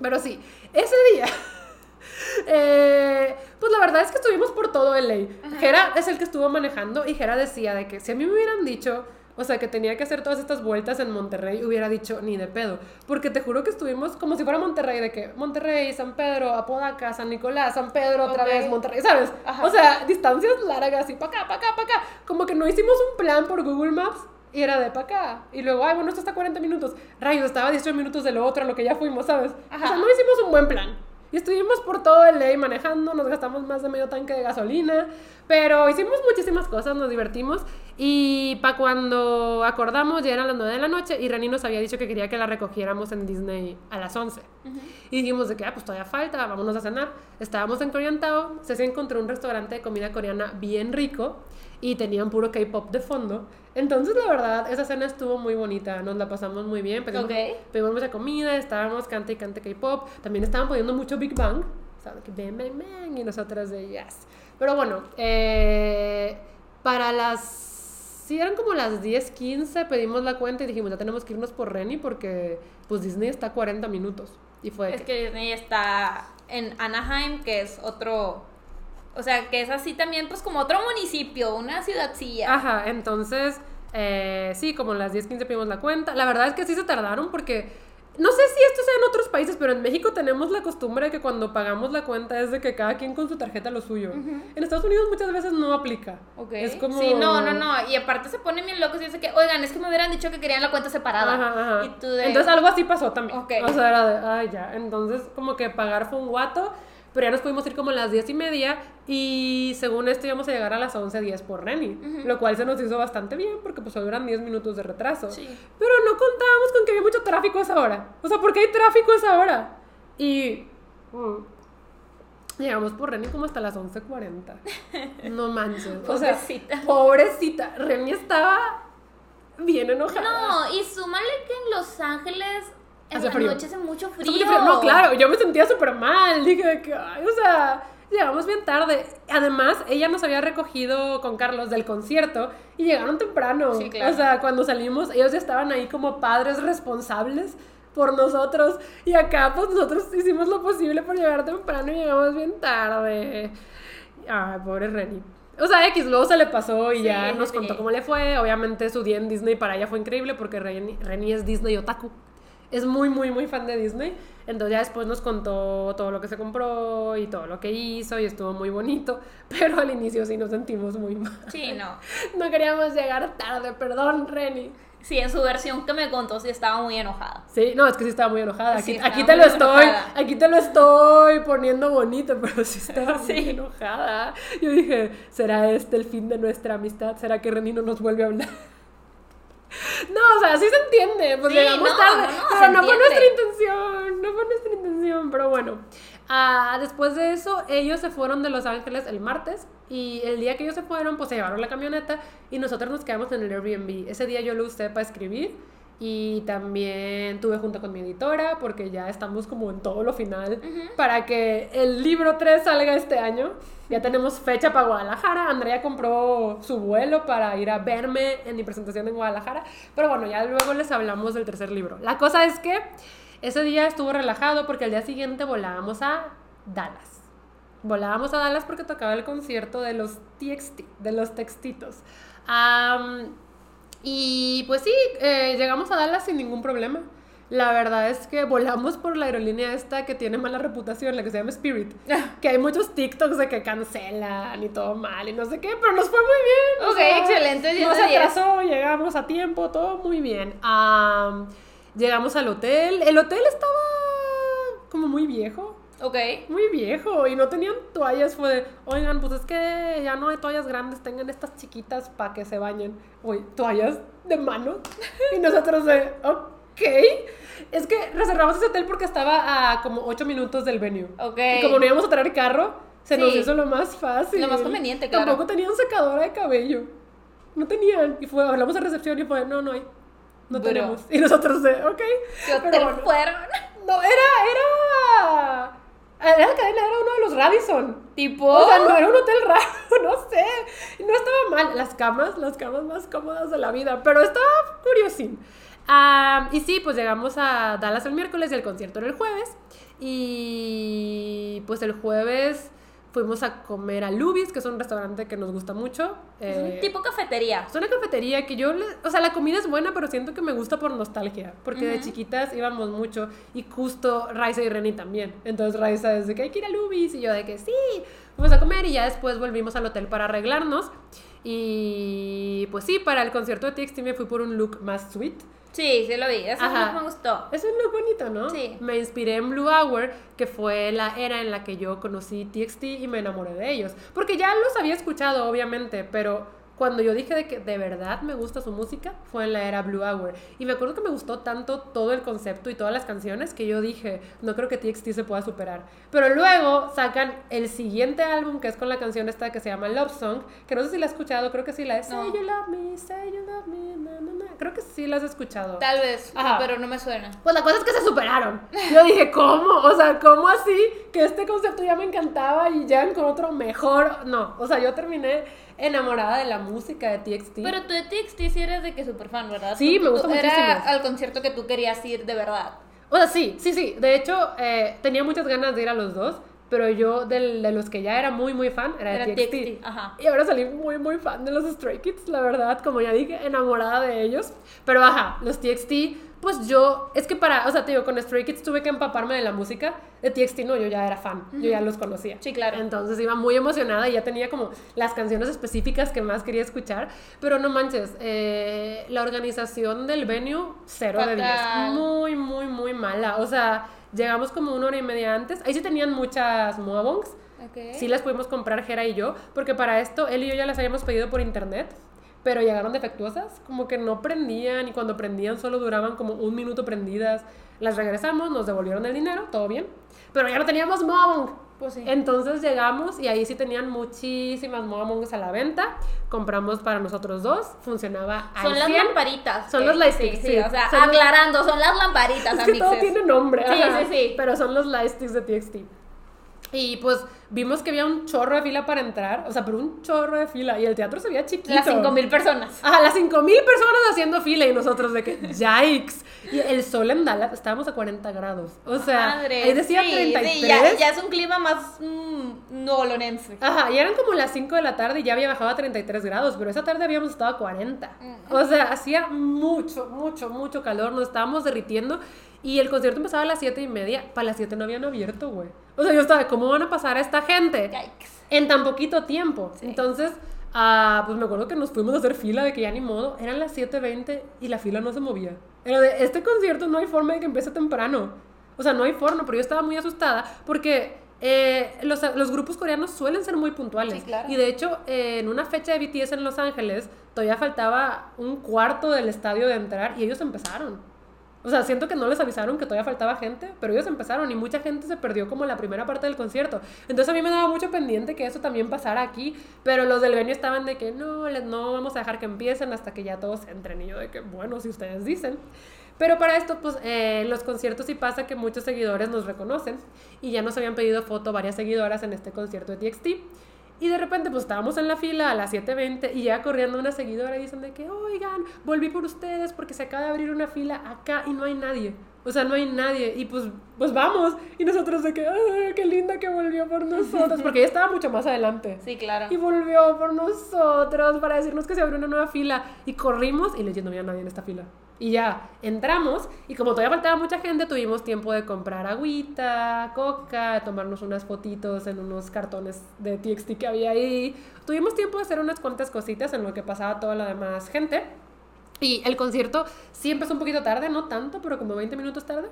pero sí, ese día... eh, pues la verdad es que estuvimos por todo LA. Jera es el que estuvo manejando y Jera decía de que si a mí me hubieran dicho, o sea, que tenía que hacer todas estas vueltas en Monterrey, hubiera dicho ni de pedo. Porque te juro que estuvimos como si fuera Monterrey, de que Monterrey, San Pedro, Apodaca, San Nicolás, San Pedro, otra Ok. vez, Monterrey, ¿sabes? Ajá. O sea, distancias largas y para acá, para acá, para acá. Como que no hicimos un plan por Google Maps. Y era de para acá. Y luego, ay, bueno, esto está a 40 minutos. Rayos, estaba a 18 minutos de lo otro, a lo que ya fuimos, ¿sabes? Ajá. O sea, no hicimos un buen plan. Y estuvimos por todo el ley manejando, nos gastamos más de medio tanque de gasolina, pero hicimos muchísimas cosas, nos divertimos. Y para cuando acordamos, ya eran las 9 de la noche y Rani nos había dicho que quería que la recogiéramos en Disney a las 11. Y dijimos de que, ah, pues todavía falta, vámonos a cenar. Estábamos en Korean Town, se encontró un restaurante de comida coreana bien rico y tenían puro K-pop de fondo. Entonces, la verdad, esa cena estuvo muy bonita, nos la pasamos muy bien. Pedimos, Ok. pedimos mucha comida, estábamos cante y cante K-pop. También estaban poniendo mucho Big Bang, de que bang, bang, bang, y nosotras de yes. Pero bueno, eh, para las. Sí, eran como las 10, 15, pedimos la cuenta y dijimos, ya tenemos que irnos por Reni porque pues Disney está a 40 minutos. Y fue Es que- que Disney está en Anaheim, que es otro, o sea, que es así también, pues como otro municipio, una ciudadcilla. Ajá, entonces, eh, sí, como las 10, 15 pedimos la cuenta. La verdad es que sí se tardaron porque no sé si esto sea en otros países, pero en México tenemos la costumbre de que cuando pagamos la cuenta es de que cada quien con su tarjeta lo suyo. En Estados Unidos muchas veces no aplica. Es como... Sí, no, no, no. Y aparte se ponen bien locos y dicen que, oigan, es que me hubieran dicho que querían la cuenta separada. Ajá, Y tú de... Entonces algo así pasó también. Ok. O sea, era de, ay, ya. Entonces, como que pagar fue un guato, pero ya nos pudimos ir como a las 10 y media y según esto íbamos a llegar a las 11.10 por Reni, lo cual se nos hizo bastante bien porque pues solo eran 10 minutos de retraso. Sí. Pero no contábamos con que había mucho tráfico a esa hora. O sea, ¿por qué hay tráfico a esa hora? Y... mm, Llegamos por Reni como hasta las 11.40. No manches. O sea, Pobrecita. pobrecita. Reni estaba bien enojada. No, y súmale que en Los Ángeles en Hace la frío. noche hace mucho Hace frío. mucho frío. No, claro, yo me sentía súper mal. Dije que, ay, o sea, llegamos bien tarde. Además, ella nos había recogido con Carlos del concierto y llegaron temprano. Sí, claro. O sea, cuando salimos, ellos ya estaban ahí como padres responsables por nosotros. Y acá, pues nosotros hicimos lo posible por llegar temprano y llegamos bien tarde. Ay, pobre Reni. O sea, X, luego se le pasó y Sí, ya nos sí. contó cómo le fue. Obviamente su día en Disney para ella fue increíble porque Reni es Disney otaku. Es muy, muy, muy fan de Disney. Entonces ya después nos contó todo lo que se compró y todo lo que hizo y estuvo muy bonito. Pero al inicio sí nos sentimos muy mal. Sí, no. No queríamos llegar tarde, perdón, Reni. Sí, en su versión que me contó sí estaba muy enojada. Sí, no, es que sí estaba muy enojada. Sí, Aquí, estaba aquí te lo estoy, enojada. aquí te lo estoy poniendo bonito, pero sí estaba muy Sí. enojada. Yo dije, ¿será este el fin de nuestra amistad? ¿Será que Reni no nos vuelve a hablar? No, o sea, sí se entiende, pues Sí, llegamos no, tarde, no, no, pero no fue nuestra intención, no fue nuestra intención, pero bueno. Ah, después de eso, ellos se fueron de Los Ángeles el martes y el día que ellos se fueron, pues se llevaron la camioneta y nosotros nos quedamos en el Airbnb. Ese día yo lo usé para escribir y también tuve junto con mi editora porque ya estamos como en todo lo final para que el libro 3 salga este año. Ya tenemos fecha para Guadalajara. Andrea compró su vuelo para ir a verme en mi presentación en Guadalajara. Pero bueno, ya luego les hablamos del tercer libro. La cosa es que ese día estuvo relajado porque al día siguiente volábamos a Dallas. Volábamos a Dallas porque tocaba el concierto de los TXT, de los textitos. Am, y pues sí, eh, llegamos a Dallas sin ningún problema. La verdad es que volamos por la aerolínea esta que tiene mala reputación, la que se llama Spirit. Que hay muchos TikToks de que cancelan y todo mal y no sé qué, pero nos fue muy bien. Ok, sea, excelente, 10 No de se 10. atrasó, llegamos a tiempo, todo muy bien. Am, llegamos al hotel. El hotel estaba como muy viejo. Ok. Muy viejo y no tenían toallas. Fue de, oigan, pues es que ya no hay toallas grandes, tengan estas chiquitas para que se bañen. Uy, toallas de mano. Y nosotros de, ok. Es que reservamos ese hotel porque estaba a como 8 minutos del venue. Ok. Y como no íbamos a traer carro, se nos Sí. hizo lo más fácil. Lo más conveniente, claro. Tampoco tenían secadora de cabello. No tenían. Y fue, hablamos a recepción y fue, no, no hay. No Bro. tenemos. Y nosotros de, ok. ¿Qué hotel Pero bueno. fueron? No, era, era. Era la cadena, era uno de los Radisson. Tipo. O sea, no era un hotel raro, no sé. No estaba mal. Las camas, las camas más cómodas de la vida, pero estaba curiosín. Y sí, pues llegamos a Dallas el miércoles y el concierto era el jueves. Y pues el jueves fuimos a comer a Lubis, que es un restaurante que nos gusta mucho. Es un Eh, tipo cafetería. es una cafetería que yo, le- o sea, la comida es buena, pero siento que me gusta por nostalgia, porque de chiquitas íbamos mucho y justo Raiza y Reni también. Entonces Raiza es de que hay que ir a Lubis y yo de que sí, fuimos a comer y ya después volvimos al hotel para arreglarnos. Y pues sí, para el concierto de TXT me fui por un look más sweet. Sí, sí lo vi. Eso Ajá. me gustó. Es un look bonito, ¿no? Sí. Me inspiré en Blue Hour, que fue la era en la que yo conocí TXT y me enamoré de ellos. Porque ya los había escuchado, obviamente, pero cuando yo dije de que de verdad me gusta su música, fue en la era Blue Hour. Y me acuerdo que me gustó tanto todo el concepto y todas las canciones que yo dije, no creo que TXT se pueda superar. Pero luego sacan el siguiente álbum, que es con la canción esta que se llama Love Song, que no sé si la has escuchado, creo que sí la es. No. Say you love me, say you love me, na, na, na. Creo que sí la has escuchado. Tal vez, Ajá. pero no me suena. Pues la cosa es que se superaron. Yo dije, ¿cómo? O sea, ¿cómo así? Que este concepto ya me encantaba y ya con otro mejor. No, o sea, yo terminé enamorada de la música de TXT. Pero tú de TXT sí eres de que súper fan, ¿verdad? Sí, Tú- me gusta tú- Era muchísimo. al concierto que tú querías ir de verdad. O sea, sí, sí, sí. De hecho, eh, tenía muchas ganas de ir a los dos, pero yo del- de los que ya era muy, muy fan era, Era de TXT. TXT, ajá. Y ahora salí muy, muy fan de los Stray Kids, la verdad, como ya dije, enamorada de ellos. Pero ajá, los TXT, pues yo, es que para, o sea, te digo, con Stray Kids tuve que empaparme de la música. De TXT no, yo ya era fan, yo ya los conocía. Sí, claro. Entonces iba muy emocionada y ya tenía como las canciones específicas que más quería escuchar. Pero no manches, eh, la organización del venue, cero de 10. Fatal. Muy, muy, muy mala. O sea, llegamos como una hora y media antes. Ahí sí tenían muchas Moabongs. Ok. Sí las pudimos comprar Jera y yo, porque para esto él y yo ya las habíamos pedido por internet, pero llegaron defectuosas, como que no prendían y cuando prendían solo duraban como un minuto prendidas. Las regresamos, nos devolvieron el dinero, todo bien, pero ya no teníamos Moabong. Pues sí. Entonces llegamos y ahí sí tenían muchísimas Moabongs a la venta. Compramos para nosotros dos, funcionaba al Son las 100. lamparitas. Son los light sí, sí, sí. O sea, Son los- aclarando, son las lamparitas, Es que todo tiene nombre. Sí, ajá. sí, sí. Pero son los lightsticks de TXT. Y pues vimos que había un chorro de fila para entrar, o sea, pero un chorro de fila. Y el teatro se veía chiquito. Las 5000 personas. Ajá, las 5000 personas haciendo fila y nosotros de que, yikes. Y el sol en Dallas, estábamos a 40 grados. O sea, Madre, ahí decía sí, 33. Sí, ya, ya es un clima más mm, nolonense. Ajá, y eran como las 5 de la tarde y ya había bajado a 33 grados, pero esa tarde habíamos estado a 40. O sea, hacía mucho, mucho, mucho calor, nos estábamos derritiendo y el concierto empezaba a las 7 y media, para las 7 no habían abierto, güey. O sea, yo estaba, ¿cómo van a pasar a esta gente Yikes. en tan poquito tiempo? Entonces, ah, pues me acuerdo que nos fuimos a hacer fila de que ya ni modo, eran las 7.20 y la fila no se movía. Era de, este concierto no hay forma de que empiece temprano. O sea, no hay forma, pero yo estaba muy asustada porque eh, los, los grupos coreanos suelen ser muy puntuales. Sí, claro. Y de hecho, eh, en una fecha de BTS en Los Ángeles, todavía faltaba un cuarto del estadio de entrar y ellos empezaron. O sea, siento que no les avisaron que todavía faltaba gente, pero ellos empezaron y mucha gente se perdió como la primera parte del concierto. Entonces a mí me daba mucho pendiente que eso también pasara aquí, pero los del venue estaban de que no, no vamos a dejar que empiecen hasta que ya todos entren. Y yo de que, bueno, si ustedes dicen. Pero para esto, pues, eh, los conciertos sí pasa que muchos seguidores nos reconocen y ya nos habían pedido foto varias seguidoras en este concierto de TXT. Y de repente, pues estábamos en la fila a las 7.20 y ya corriendo una seguidora y dicen de que, oigan, volví por ustedes porque se acaba de abrir una fila acá y no hay nadie. O sea, no hay nadie. Y pues, pues vamos. Y nosotros de que, ¡ay, qué linda que volvió por nosotros! Porque ella estaba mucho más adelante. Sí, claro. Y volvió por nosotros para decirnos que se abrió una nueva fila. Y corrimos y leyendo no había nadie en esta fila. Y ya entramos y como todavía faltaba mucha gente, tuvimos tiempo de comprar agüita, coca, tomarnos unas fotitos en unos cartones de TXT que había ahí. Tuvimos tiempo de hacer unas cuantas cositas en lo que pasaba toda la demás gente. Y el concierto sí empezó un poquito tarde, no tanto, pero como 20 minutos tarde.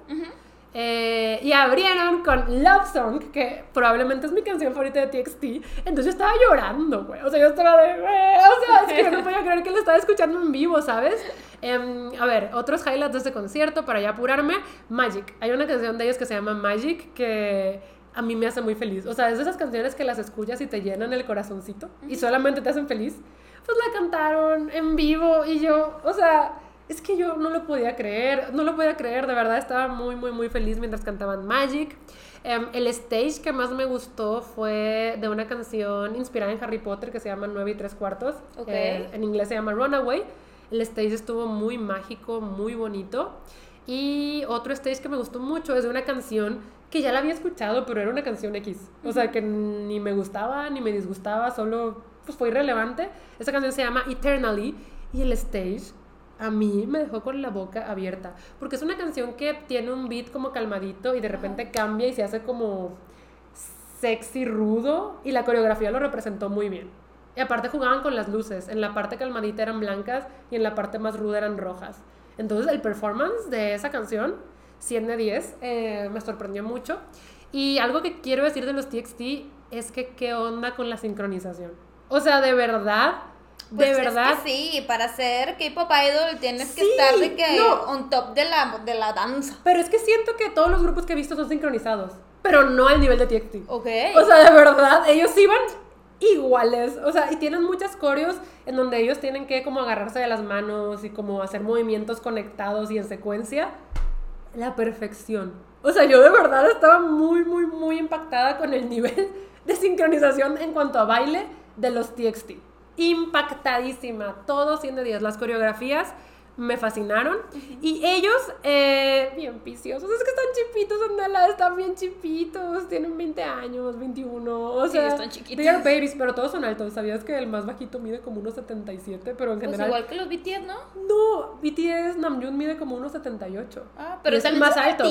Eh, y abrieron con Love Song, que probablemente es mi canción favorita de TXT. Entonces yo estaba llorando, güey. O sea, yo estaba de, güey. O sea, es que no podía creer que lo estaba escuchando en vivo, ¿sabes? Em, a ver, otros highlights de este concierto, para ya apurarme. Magic. Hay una canción de ellos que se llama Magic que a mí me hace muy feliz. O sea, es de esas canciones que las escuchas y te llenan el corazoncito y solamente te hacen feliz. Pues la cantaron en vivo y yo, o sea, es que yo no lo podía creer, no lo podía creer, de verdad estaba muy, muy, muy feliz mientras cantaban Magic. Em, el stage que más me gustó fue de una canción inspirada en Harry Potter que se llama 9 y 3 cuartos. Ok. Eh, en inglés se llama Runaway. El stage estuvo muy mágico, muy bonito. Y otro stage que me gustó mucho es de una canción que ya la había escuchado, pero era una canción X. O sea, que ni me gustaba ni me disgustaba, solo pues fue irrelevante. Esa canción se llama Eternally y el stage a mí me dejó con la boca abierta, porque es una canción que tiene un beat como calmadito y de repente cambia y se hace como sexy rudo y la coreografía lo representó muy bien. Y aparte jugaban con las luces, en la parte calmadita eran blancas y en la parte más ruda eran rojas. Entonces el performance de esa canción, 100 de 10, eh, me sorprendió mucho. Y algo que quiero decir de los TXT es que qué onda con la sincronización. O sea, de verdad, de Pues es verdad. que sí, para ser K-pop idol tienes que estar de que no. on top de la, de la danza. Pero es que siento que todos los grupos que he visto son sincronizados, pero no al nivel de TXT. Ok. O sea, de verdad, ellos iban iguales. O sea, y tienen muchas coreos en donde ellos tienen que como agarrarse de las manos y como hacer movimientos conectados y en secuencia. La perfección. O sea, yo de verdad estaba muy, muy, muy impactada con el nivel de sincronización en cuanto a baile de los TXT. Impactadísima. Todo 100 de 10. Las coreografías me fascinaron. Y ellos, eh, bien viciosos, es que están chipitos, Andala, están bien chipitos, tienen 20 años, 21, o Sí, sea, están chiquitos. they are babies, pero todos son altos. ¿Sabías que el más bajito mide como 1,77? Pero en Pues general... igual que los BTS, ¿no? No, BTS Namjoon mide como 1,78. Ah, Y pero es el más alto.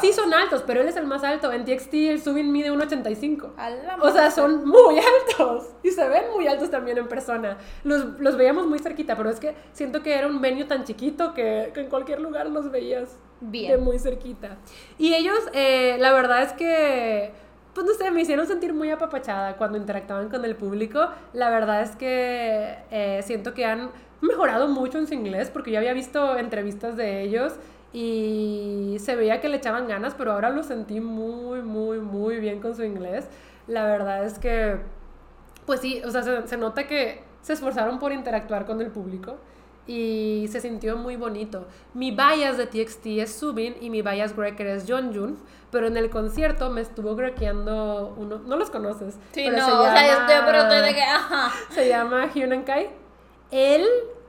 Sí, son altos, pero él es el más alto. En TXT el Subin mide 1,85. A la O sea, son muy altos. Y se ven muy altos también en persona. Los, los veíamos muy cerquita, pero es que siento que era un venue tan chiquito que, que en cualquier lugar los veías Bien. de muy cerquita. Y ellos, eh, la verdad es que, pues no sé, me hicieron sentir muy apapachada cuando interactuaban con el público. La verdad es que eh, siento que han mejorado mucho en su inglés, porque yo había visto entrevistas de ellos y se veía que le echaban ganas, pero ahora lo sentí muy, muy, muy bien con su inglés. La verdad es que, pues sí, o sea, se, se nota que se esforzaron por interactuar con el público y se sintió muy bonito. Mi bias de TXT es Subin y mi bias Greker es Jun pero en el concierto me estuvo grequeando uno, no los conoces. Sí, pero no, se o sea, yo llama- estoy, pero estoy de que, ajá. se llama Hyunan Kai. Él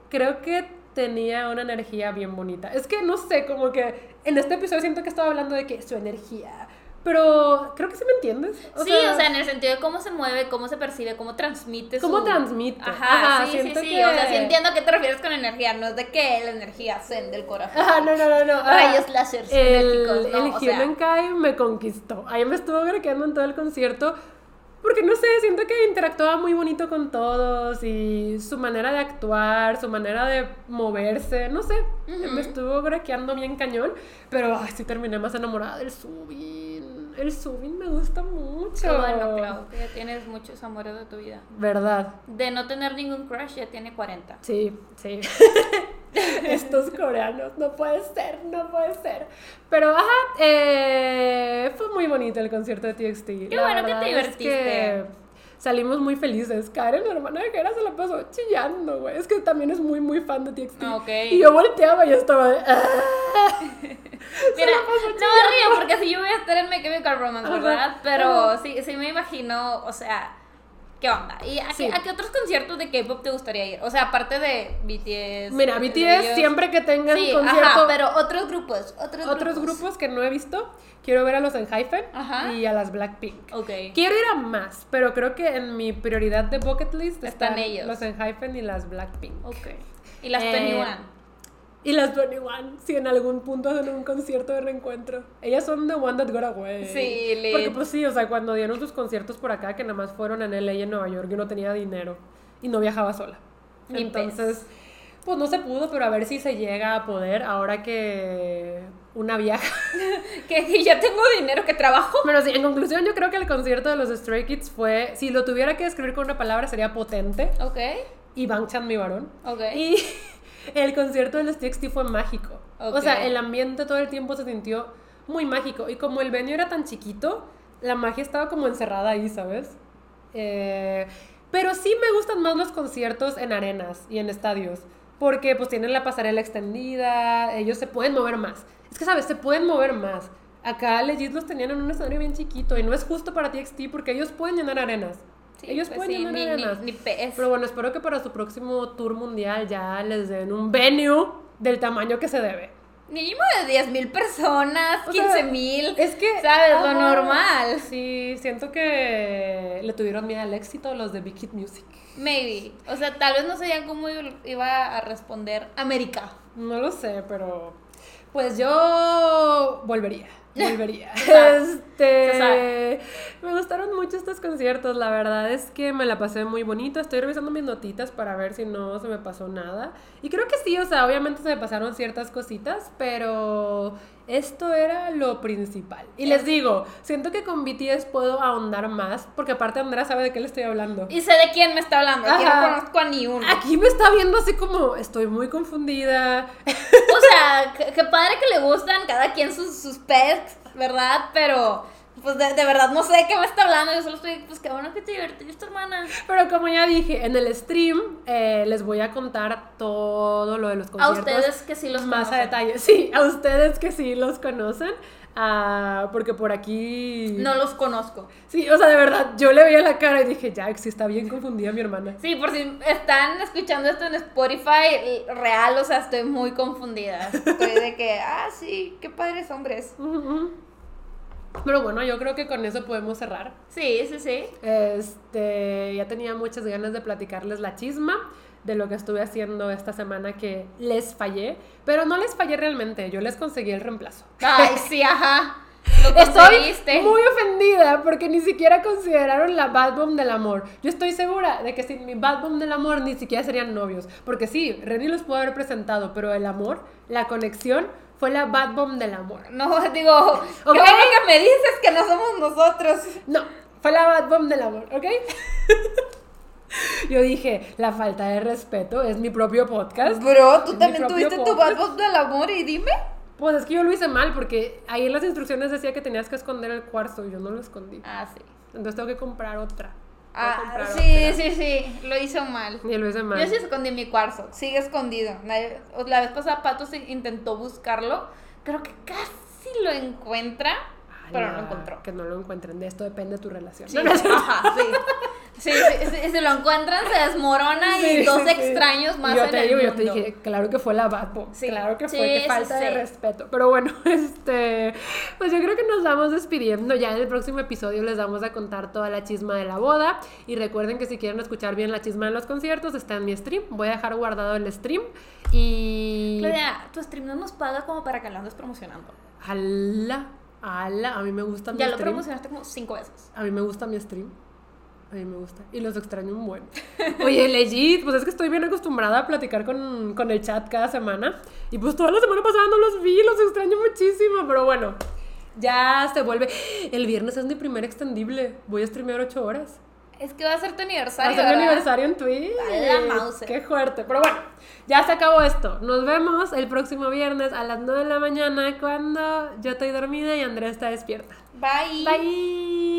creo que tenía una energía bien bonita. Es que no sé, como que en este episodio siento que estaba hablando de que su energía. Pero creo que sí me entiendes. sí, o sea, en el sentido de cómo se mueve, cómo se percibe, cómo transmite ¿Cómo su... transmite? Ajá, Ajá, sí, sí, siento sí. que- O sea, sí entiendo a qué te refieres con energía. No es de que la energía zen del corazón. Ajá, no, no, no, no. Rayos láser El, ¿no? el O sea- Kai me conquistó. Ahí me estuvo grequeando en todo el concierto. Porque no sé, siento que interactuaba muy bonito con todos y su manera de actuar, su manera de moverse, no sé, Ujú. me estuvo grequeando bien cañón, pero ay, sí terminé más enamorada del Subin. El Subin me gusta mucho. Bueno, Clau, que ya tienes muchos amores de tu vida. ¿Verdad? De no tener ningún crush, ya tiene 40. Sí, sí. Estos coreanos, no puede ser, no puede ser. Pero, ajá, eh, fue muy bonito el concierto de TXT. Qué La bueno que te es divertiste. que salimos muy felices. Karen, la hermana de Jera, se la pasó chillando, güey. Es que también es muy, muy fan de TXT. Ah, ok. Y yo volteaba y estaba de... "Ah". Mira, no me río porque así yo voy a estar en My Chemical Romance, Ajá, ¿verdad? Pero ajá. sí, sí me imagino, o sea, ¿qué onda? ¿Y a, Sí. qué, a qué otros conciertos de K-pop te gustaría ir? O sea, aparte de BTS. Mira, BTS ellos. siempre que tengan Sí, concierto... ajá, pero otros grupos, otros, Otros grupos que no he visto, quiero ver a los Enhypen Ajá. y a las Blackpink. Ok. Quiero ir a más, pero creo que en mi prioridad de bucket list Están están, ellos. los Enhypen y las Blackpink. Ok. Y las Eh, 21. Y las 21, si en algún punto hacen un concierto de reencuentro. Ellas son the one that got away. Sí, lit. Porque pues sí, o sea, cuando dieron sus conciertos por acá, que nada más fueron en LA y en Nueva York, yo no tenía dinero y no viajaba sola. Ni Entonces, pues no se pudo, pero a ver si se llega a poder ahora que una viaja. Que, ya tengo dinero que trabajo. Bueno, sí, en conclusión, yo creo que el concierto de los Stray Kids fue, si lo tuviera que describir con una palabra, sería potente. Ok. Y Bangchan, mi varón. Ok. Y el concierto de los TXT fue mágico. O sea, el ambiente todo el tiempo se sintió muy mágico. Y como el venue era tan chiquito, la magia estaba como encerrada ahí, ¿sabes? Eh, pero sí me gustan más los conciertos en arenas y en estadios. Porque pues tienen la pasarela extendida, ellos se pueden mover más. Es que, ¿sabes? Se pueden mover más. Acá Legit los tenían en un escenario bien chiquito y no es justo para TXT porque ellos pueden llenar arenas. Sí, ellos pues pueden sí, ni, ni, ni PS. Pero bueno, espero que para su próximo tour mundial ya les den un venue del tamaño que se debe. Mínimo de 10 mil personas, O sea, 15 mil. Es que. ¿Sabes? Lo normal. Sí, siento que le tuvieron miedo al éxito los de Big Hit Music. Maybe. O sea, tal vez no sabían cómo iba a responder América. No lo sé, pero. Pues yo volvería. Volvería. Este. Me gustaron mucho estos conciertos. La verdad es que me la pasé muy bonito. Estoy revisando mis notitas para ver si no se me pasó nada. Y creo que sí, o sea, obviamente se me pasaron ciertas cositas, pero esto era lo principal. Y les digo, siento que con BTS puedo ahondar más, porque aparte Andrea sabe de qué le estoy hablando. Y sé de quién me está hablando. Aquí no conozco a ni uno. Aquí me está viendo así como, estoy muy confundida. O sea, qué qué padre que le gustan cada quien sus, sus pets, ¿verdad? Pero pues de, de verdad no sé de qué me está hablando. Yo solo estoy, pues qué bueno que te divertiste, hermana. Pero como ya dije, en el stream eh, les voy a contar todo lo de los A conciertos. ustedes que sí los más a conocen. detalle. Sí, a ustedes que sí los conocen. ah, porque por aquí. No los conozco. Sí, o sea, de verdad, yo le veía la cara y dije, Jack, sí está bien confundida mi hermana. Sí, por si están escuchando esto en Spotify real, o sea, estoy muy confundida. Estoy de que, ah, sí, qué padres hombres. Ujú. Pero bueno, yo creo que con eso podemos cerrar. Sí, sí, sí. Este, ya tenía muchas ganas de platicarles la chisma de lo que estuve haciendo esta semana que les fallé, pero no les fallé realmente, yo les conseguí el reemplazo. Ay, sí, ajá. Lo Estoy muy ofendida porque ni siquiera consideraron la Bad Bomb del amor. Yo estoy segura de que sin mi Bad Bomb del amor ni siquiera serían novios. Porque sí, Renny los pudo haber presentado, pero el amor, la conexión, fue la Bad Bomb del amor. No, digo, qué bueno que me dices que no somos nosotros. No, fue la Bad Bomb del amor, ¿ok? Yo dije, la falta de respeto es mi propio podcast. Bro, tú también tuviste tu bad Bob del amor y dime. Pues es que yo lo hice mal porque ahí en las instrucciones decía que tenías que esconder el cuarzo y yo no lo escondí. Ah, sí. Entonces tengo que comprar otra. Ah, comprar sí, sí, sí. Lo hizo mal. Y lo hice mal. Yo sí escondí mi cuarzo. Sigue escondido. La vez pasada Pato se intentó buscarlo. Creo que casi lo encuentra, pero no lo encontró. Que no lo encuentren. De esto depende tu relación. Sí, No, no ajá, sí. Sí, sí, sí, si lo encuentran se desmorona y dos extraños más yo en te el digo, yo mundo. te dije, claro que fue la. Sí. Claro que fue, que falta de respeto. Pero bueno, este, pues yo creo que nos vamos despidiendo. Ya en el próximo episodio les vamos a contar toda la chisma de la boda. Y recuerden que si quieren escuchar bien la chisma de los conciertos, está en mi stream. Voy a dejar guardado el stream. Y. Claudia, tu stream no nos paga como para que lo andes promocionando. Ala, ala, a mí me gusta mi Ya lo stream. promocionaste como cinco veces. A mí me gusta mi stream. A mí me gusta. Y los extraño un buen. Oye, legit, pues es que estoy bien acostumbrada a platicar con, con el chat cada semana. Y pues toda la semana pasada no los vi, los extraño muchísimo. Pero bueno, ya se vuelve. El viernes es mi primer extendible. Voy a streamear 8 horas. Es que va a ser tu Va a aniversario. ser mi aniversario en Twitch. La Mauser. Qué fuerte. Pero bueno, ya se acabó esto. Nos vemos el próximo viernes a las 9 de la mañana cuando yo estoy dormida y Andrea está despierta. Bye. Bye.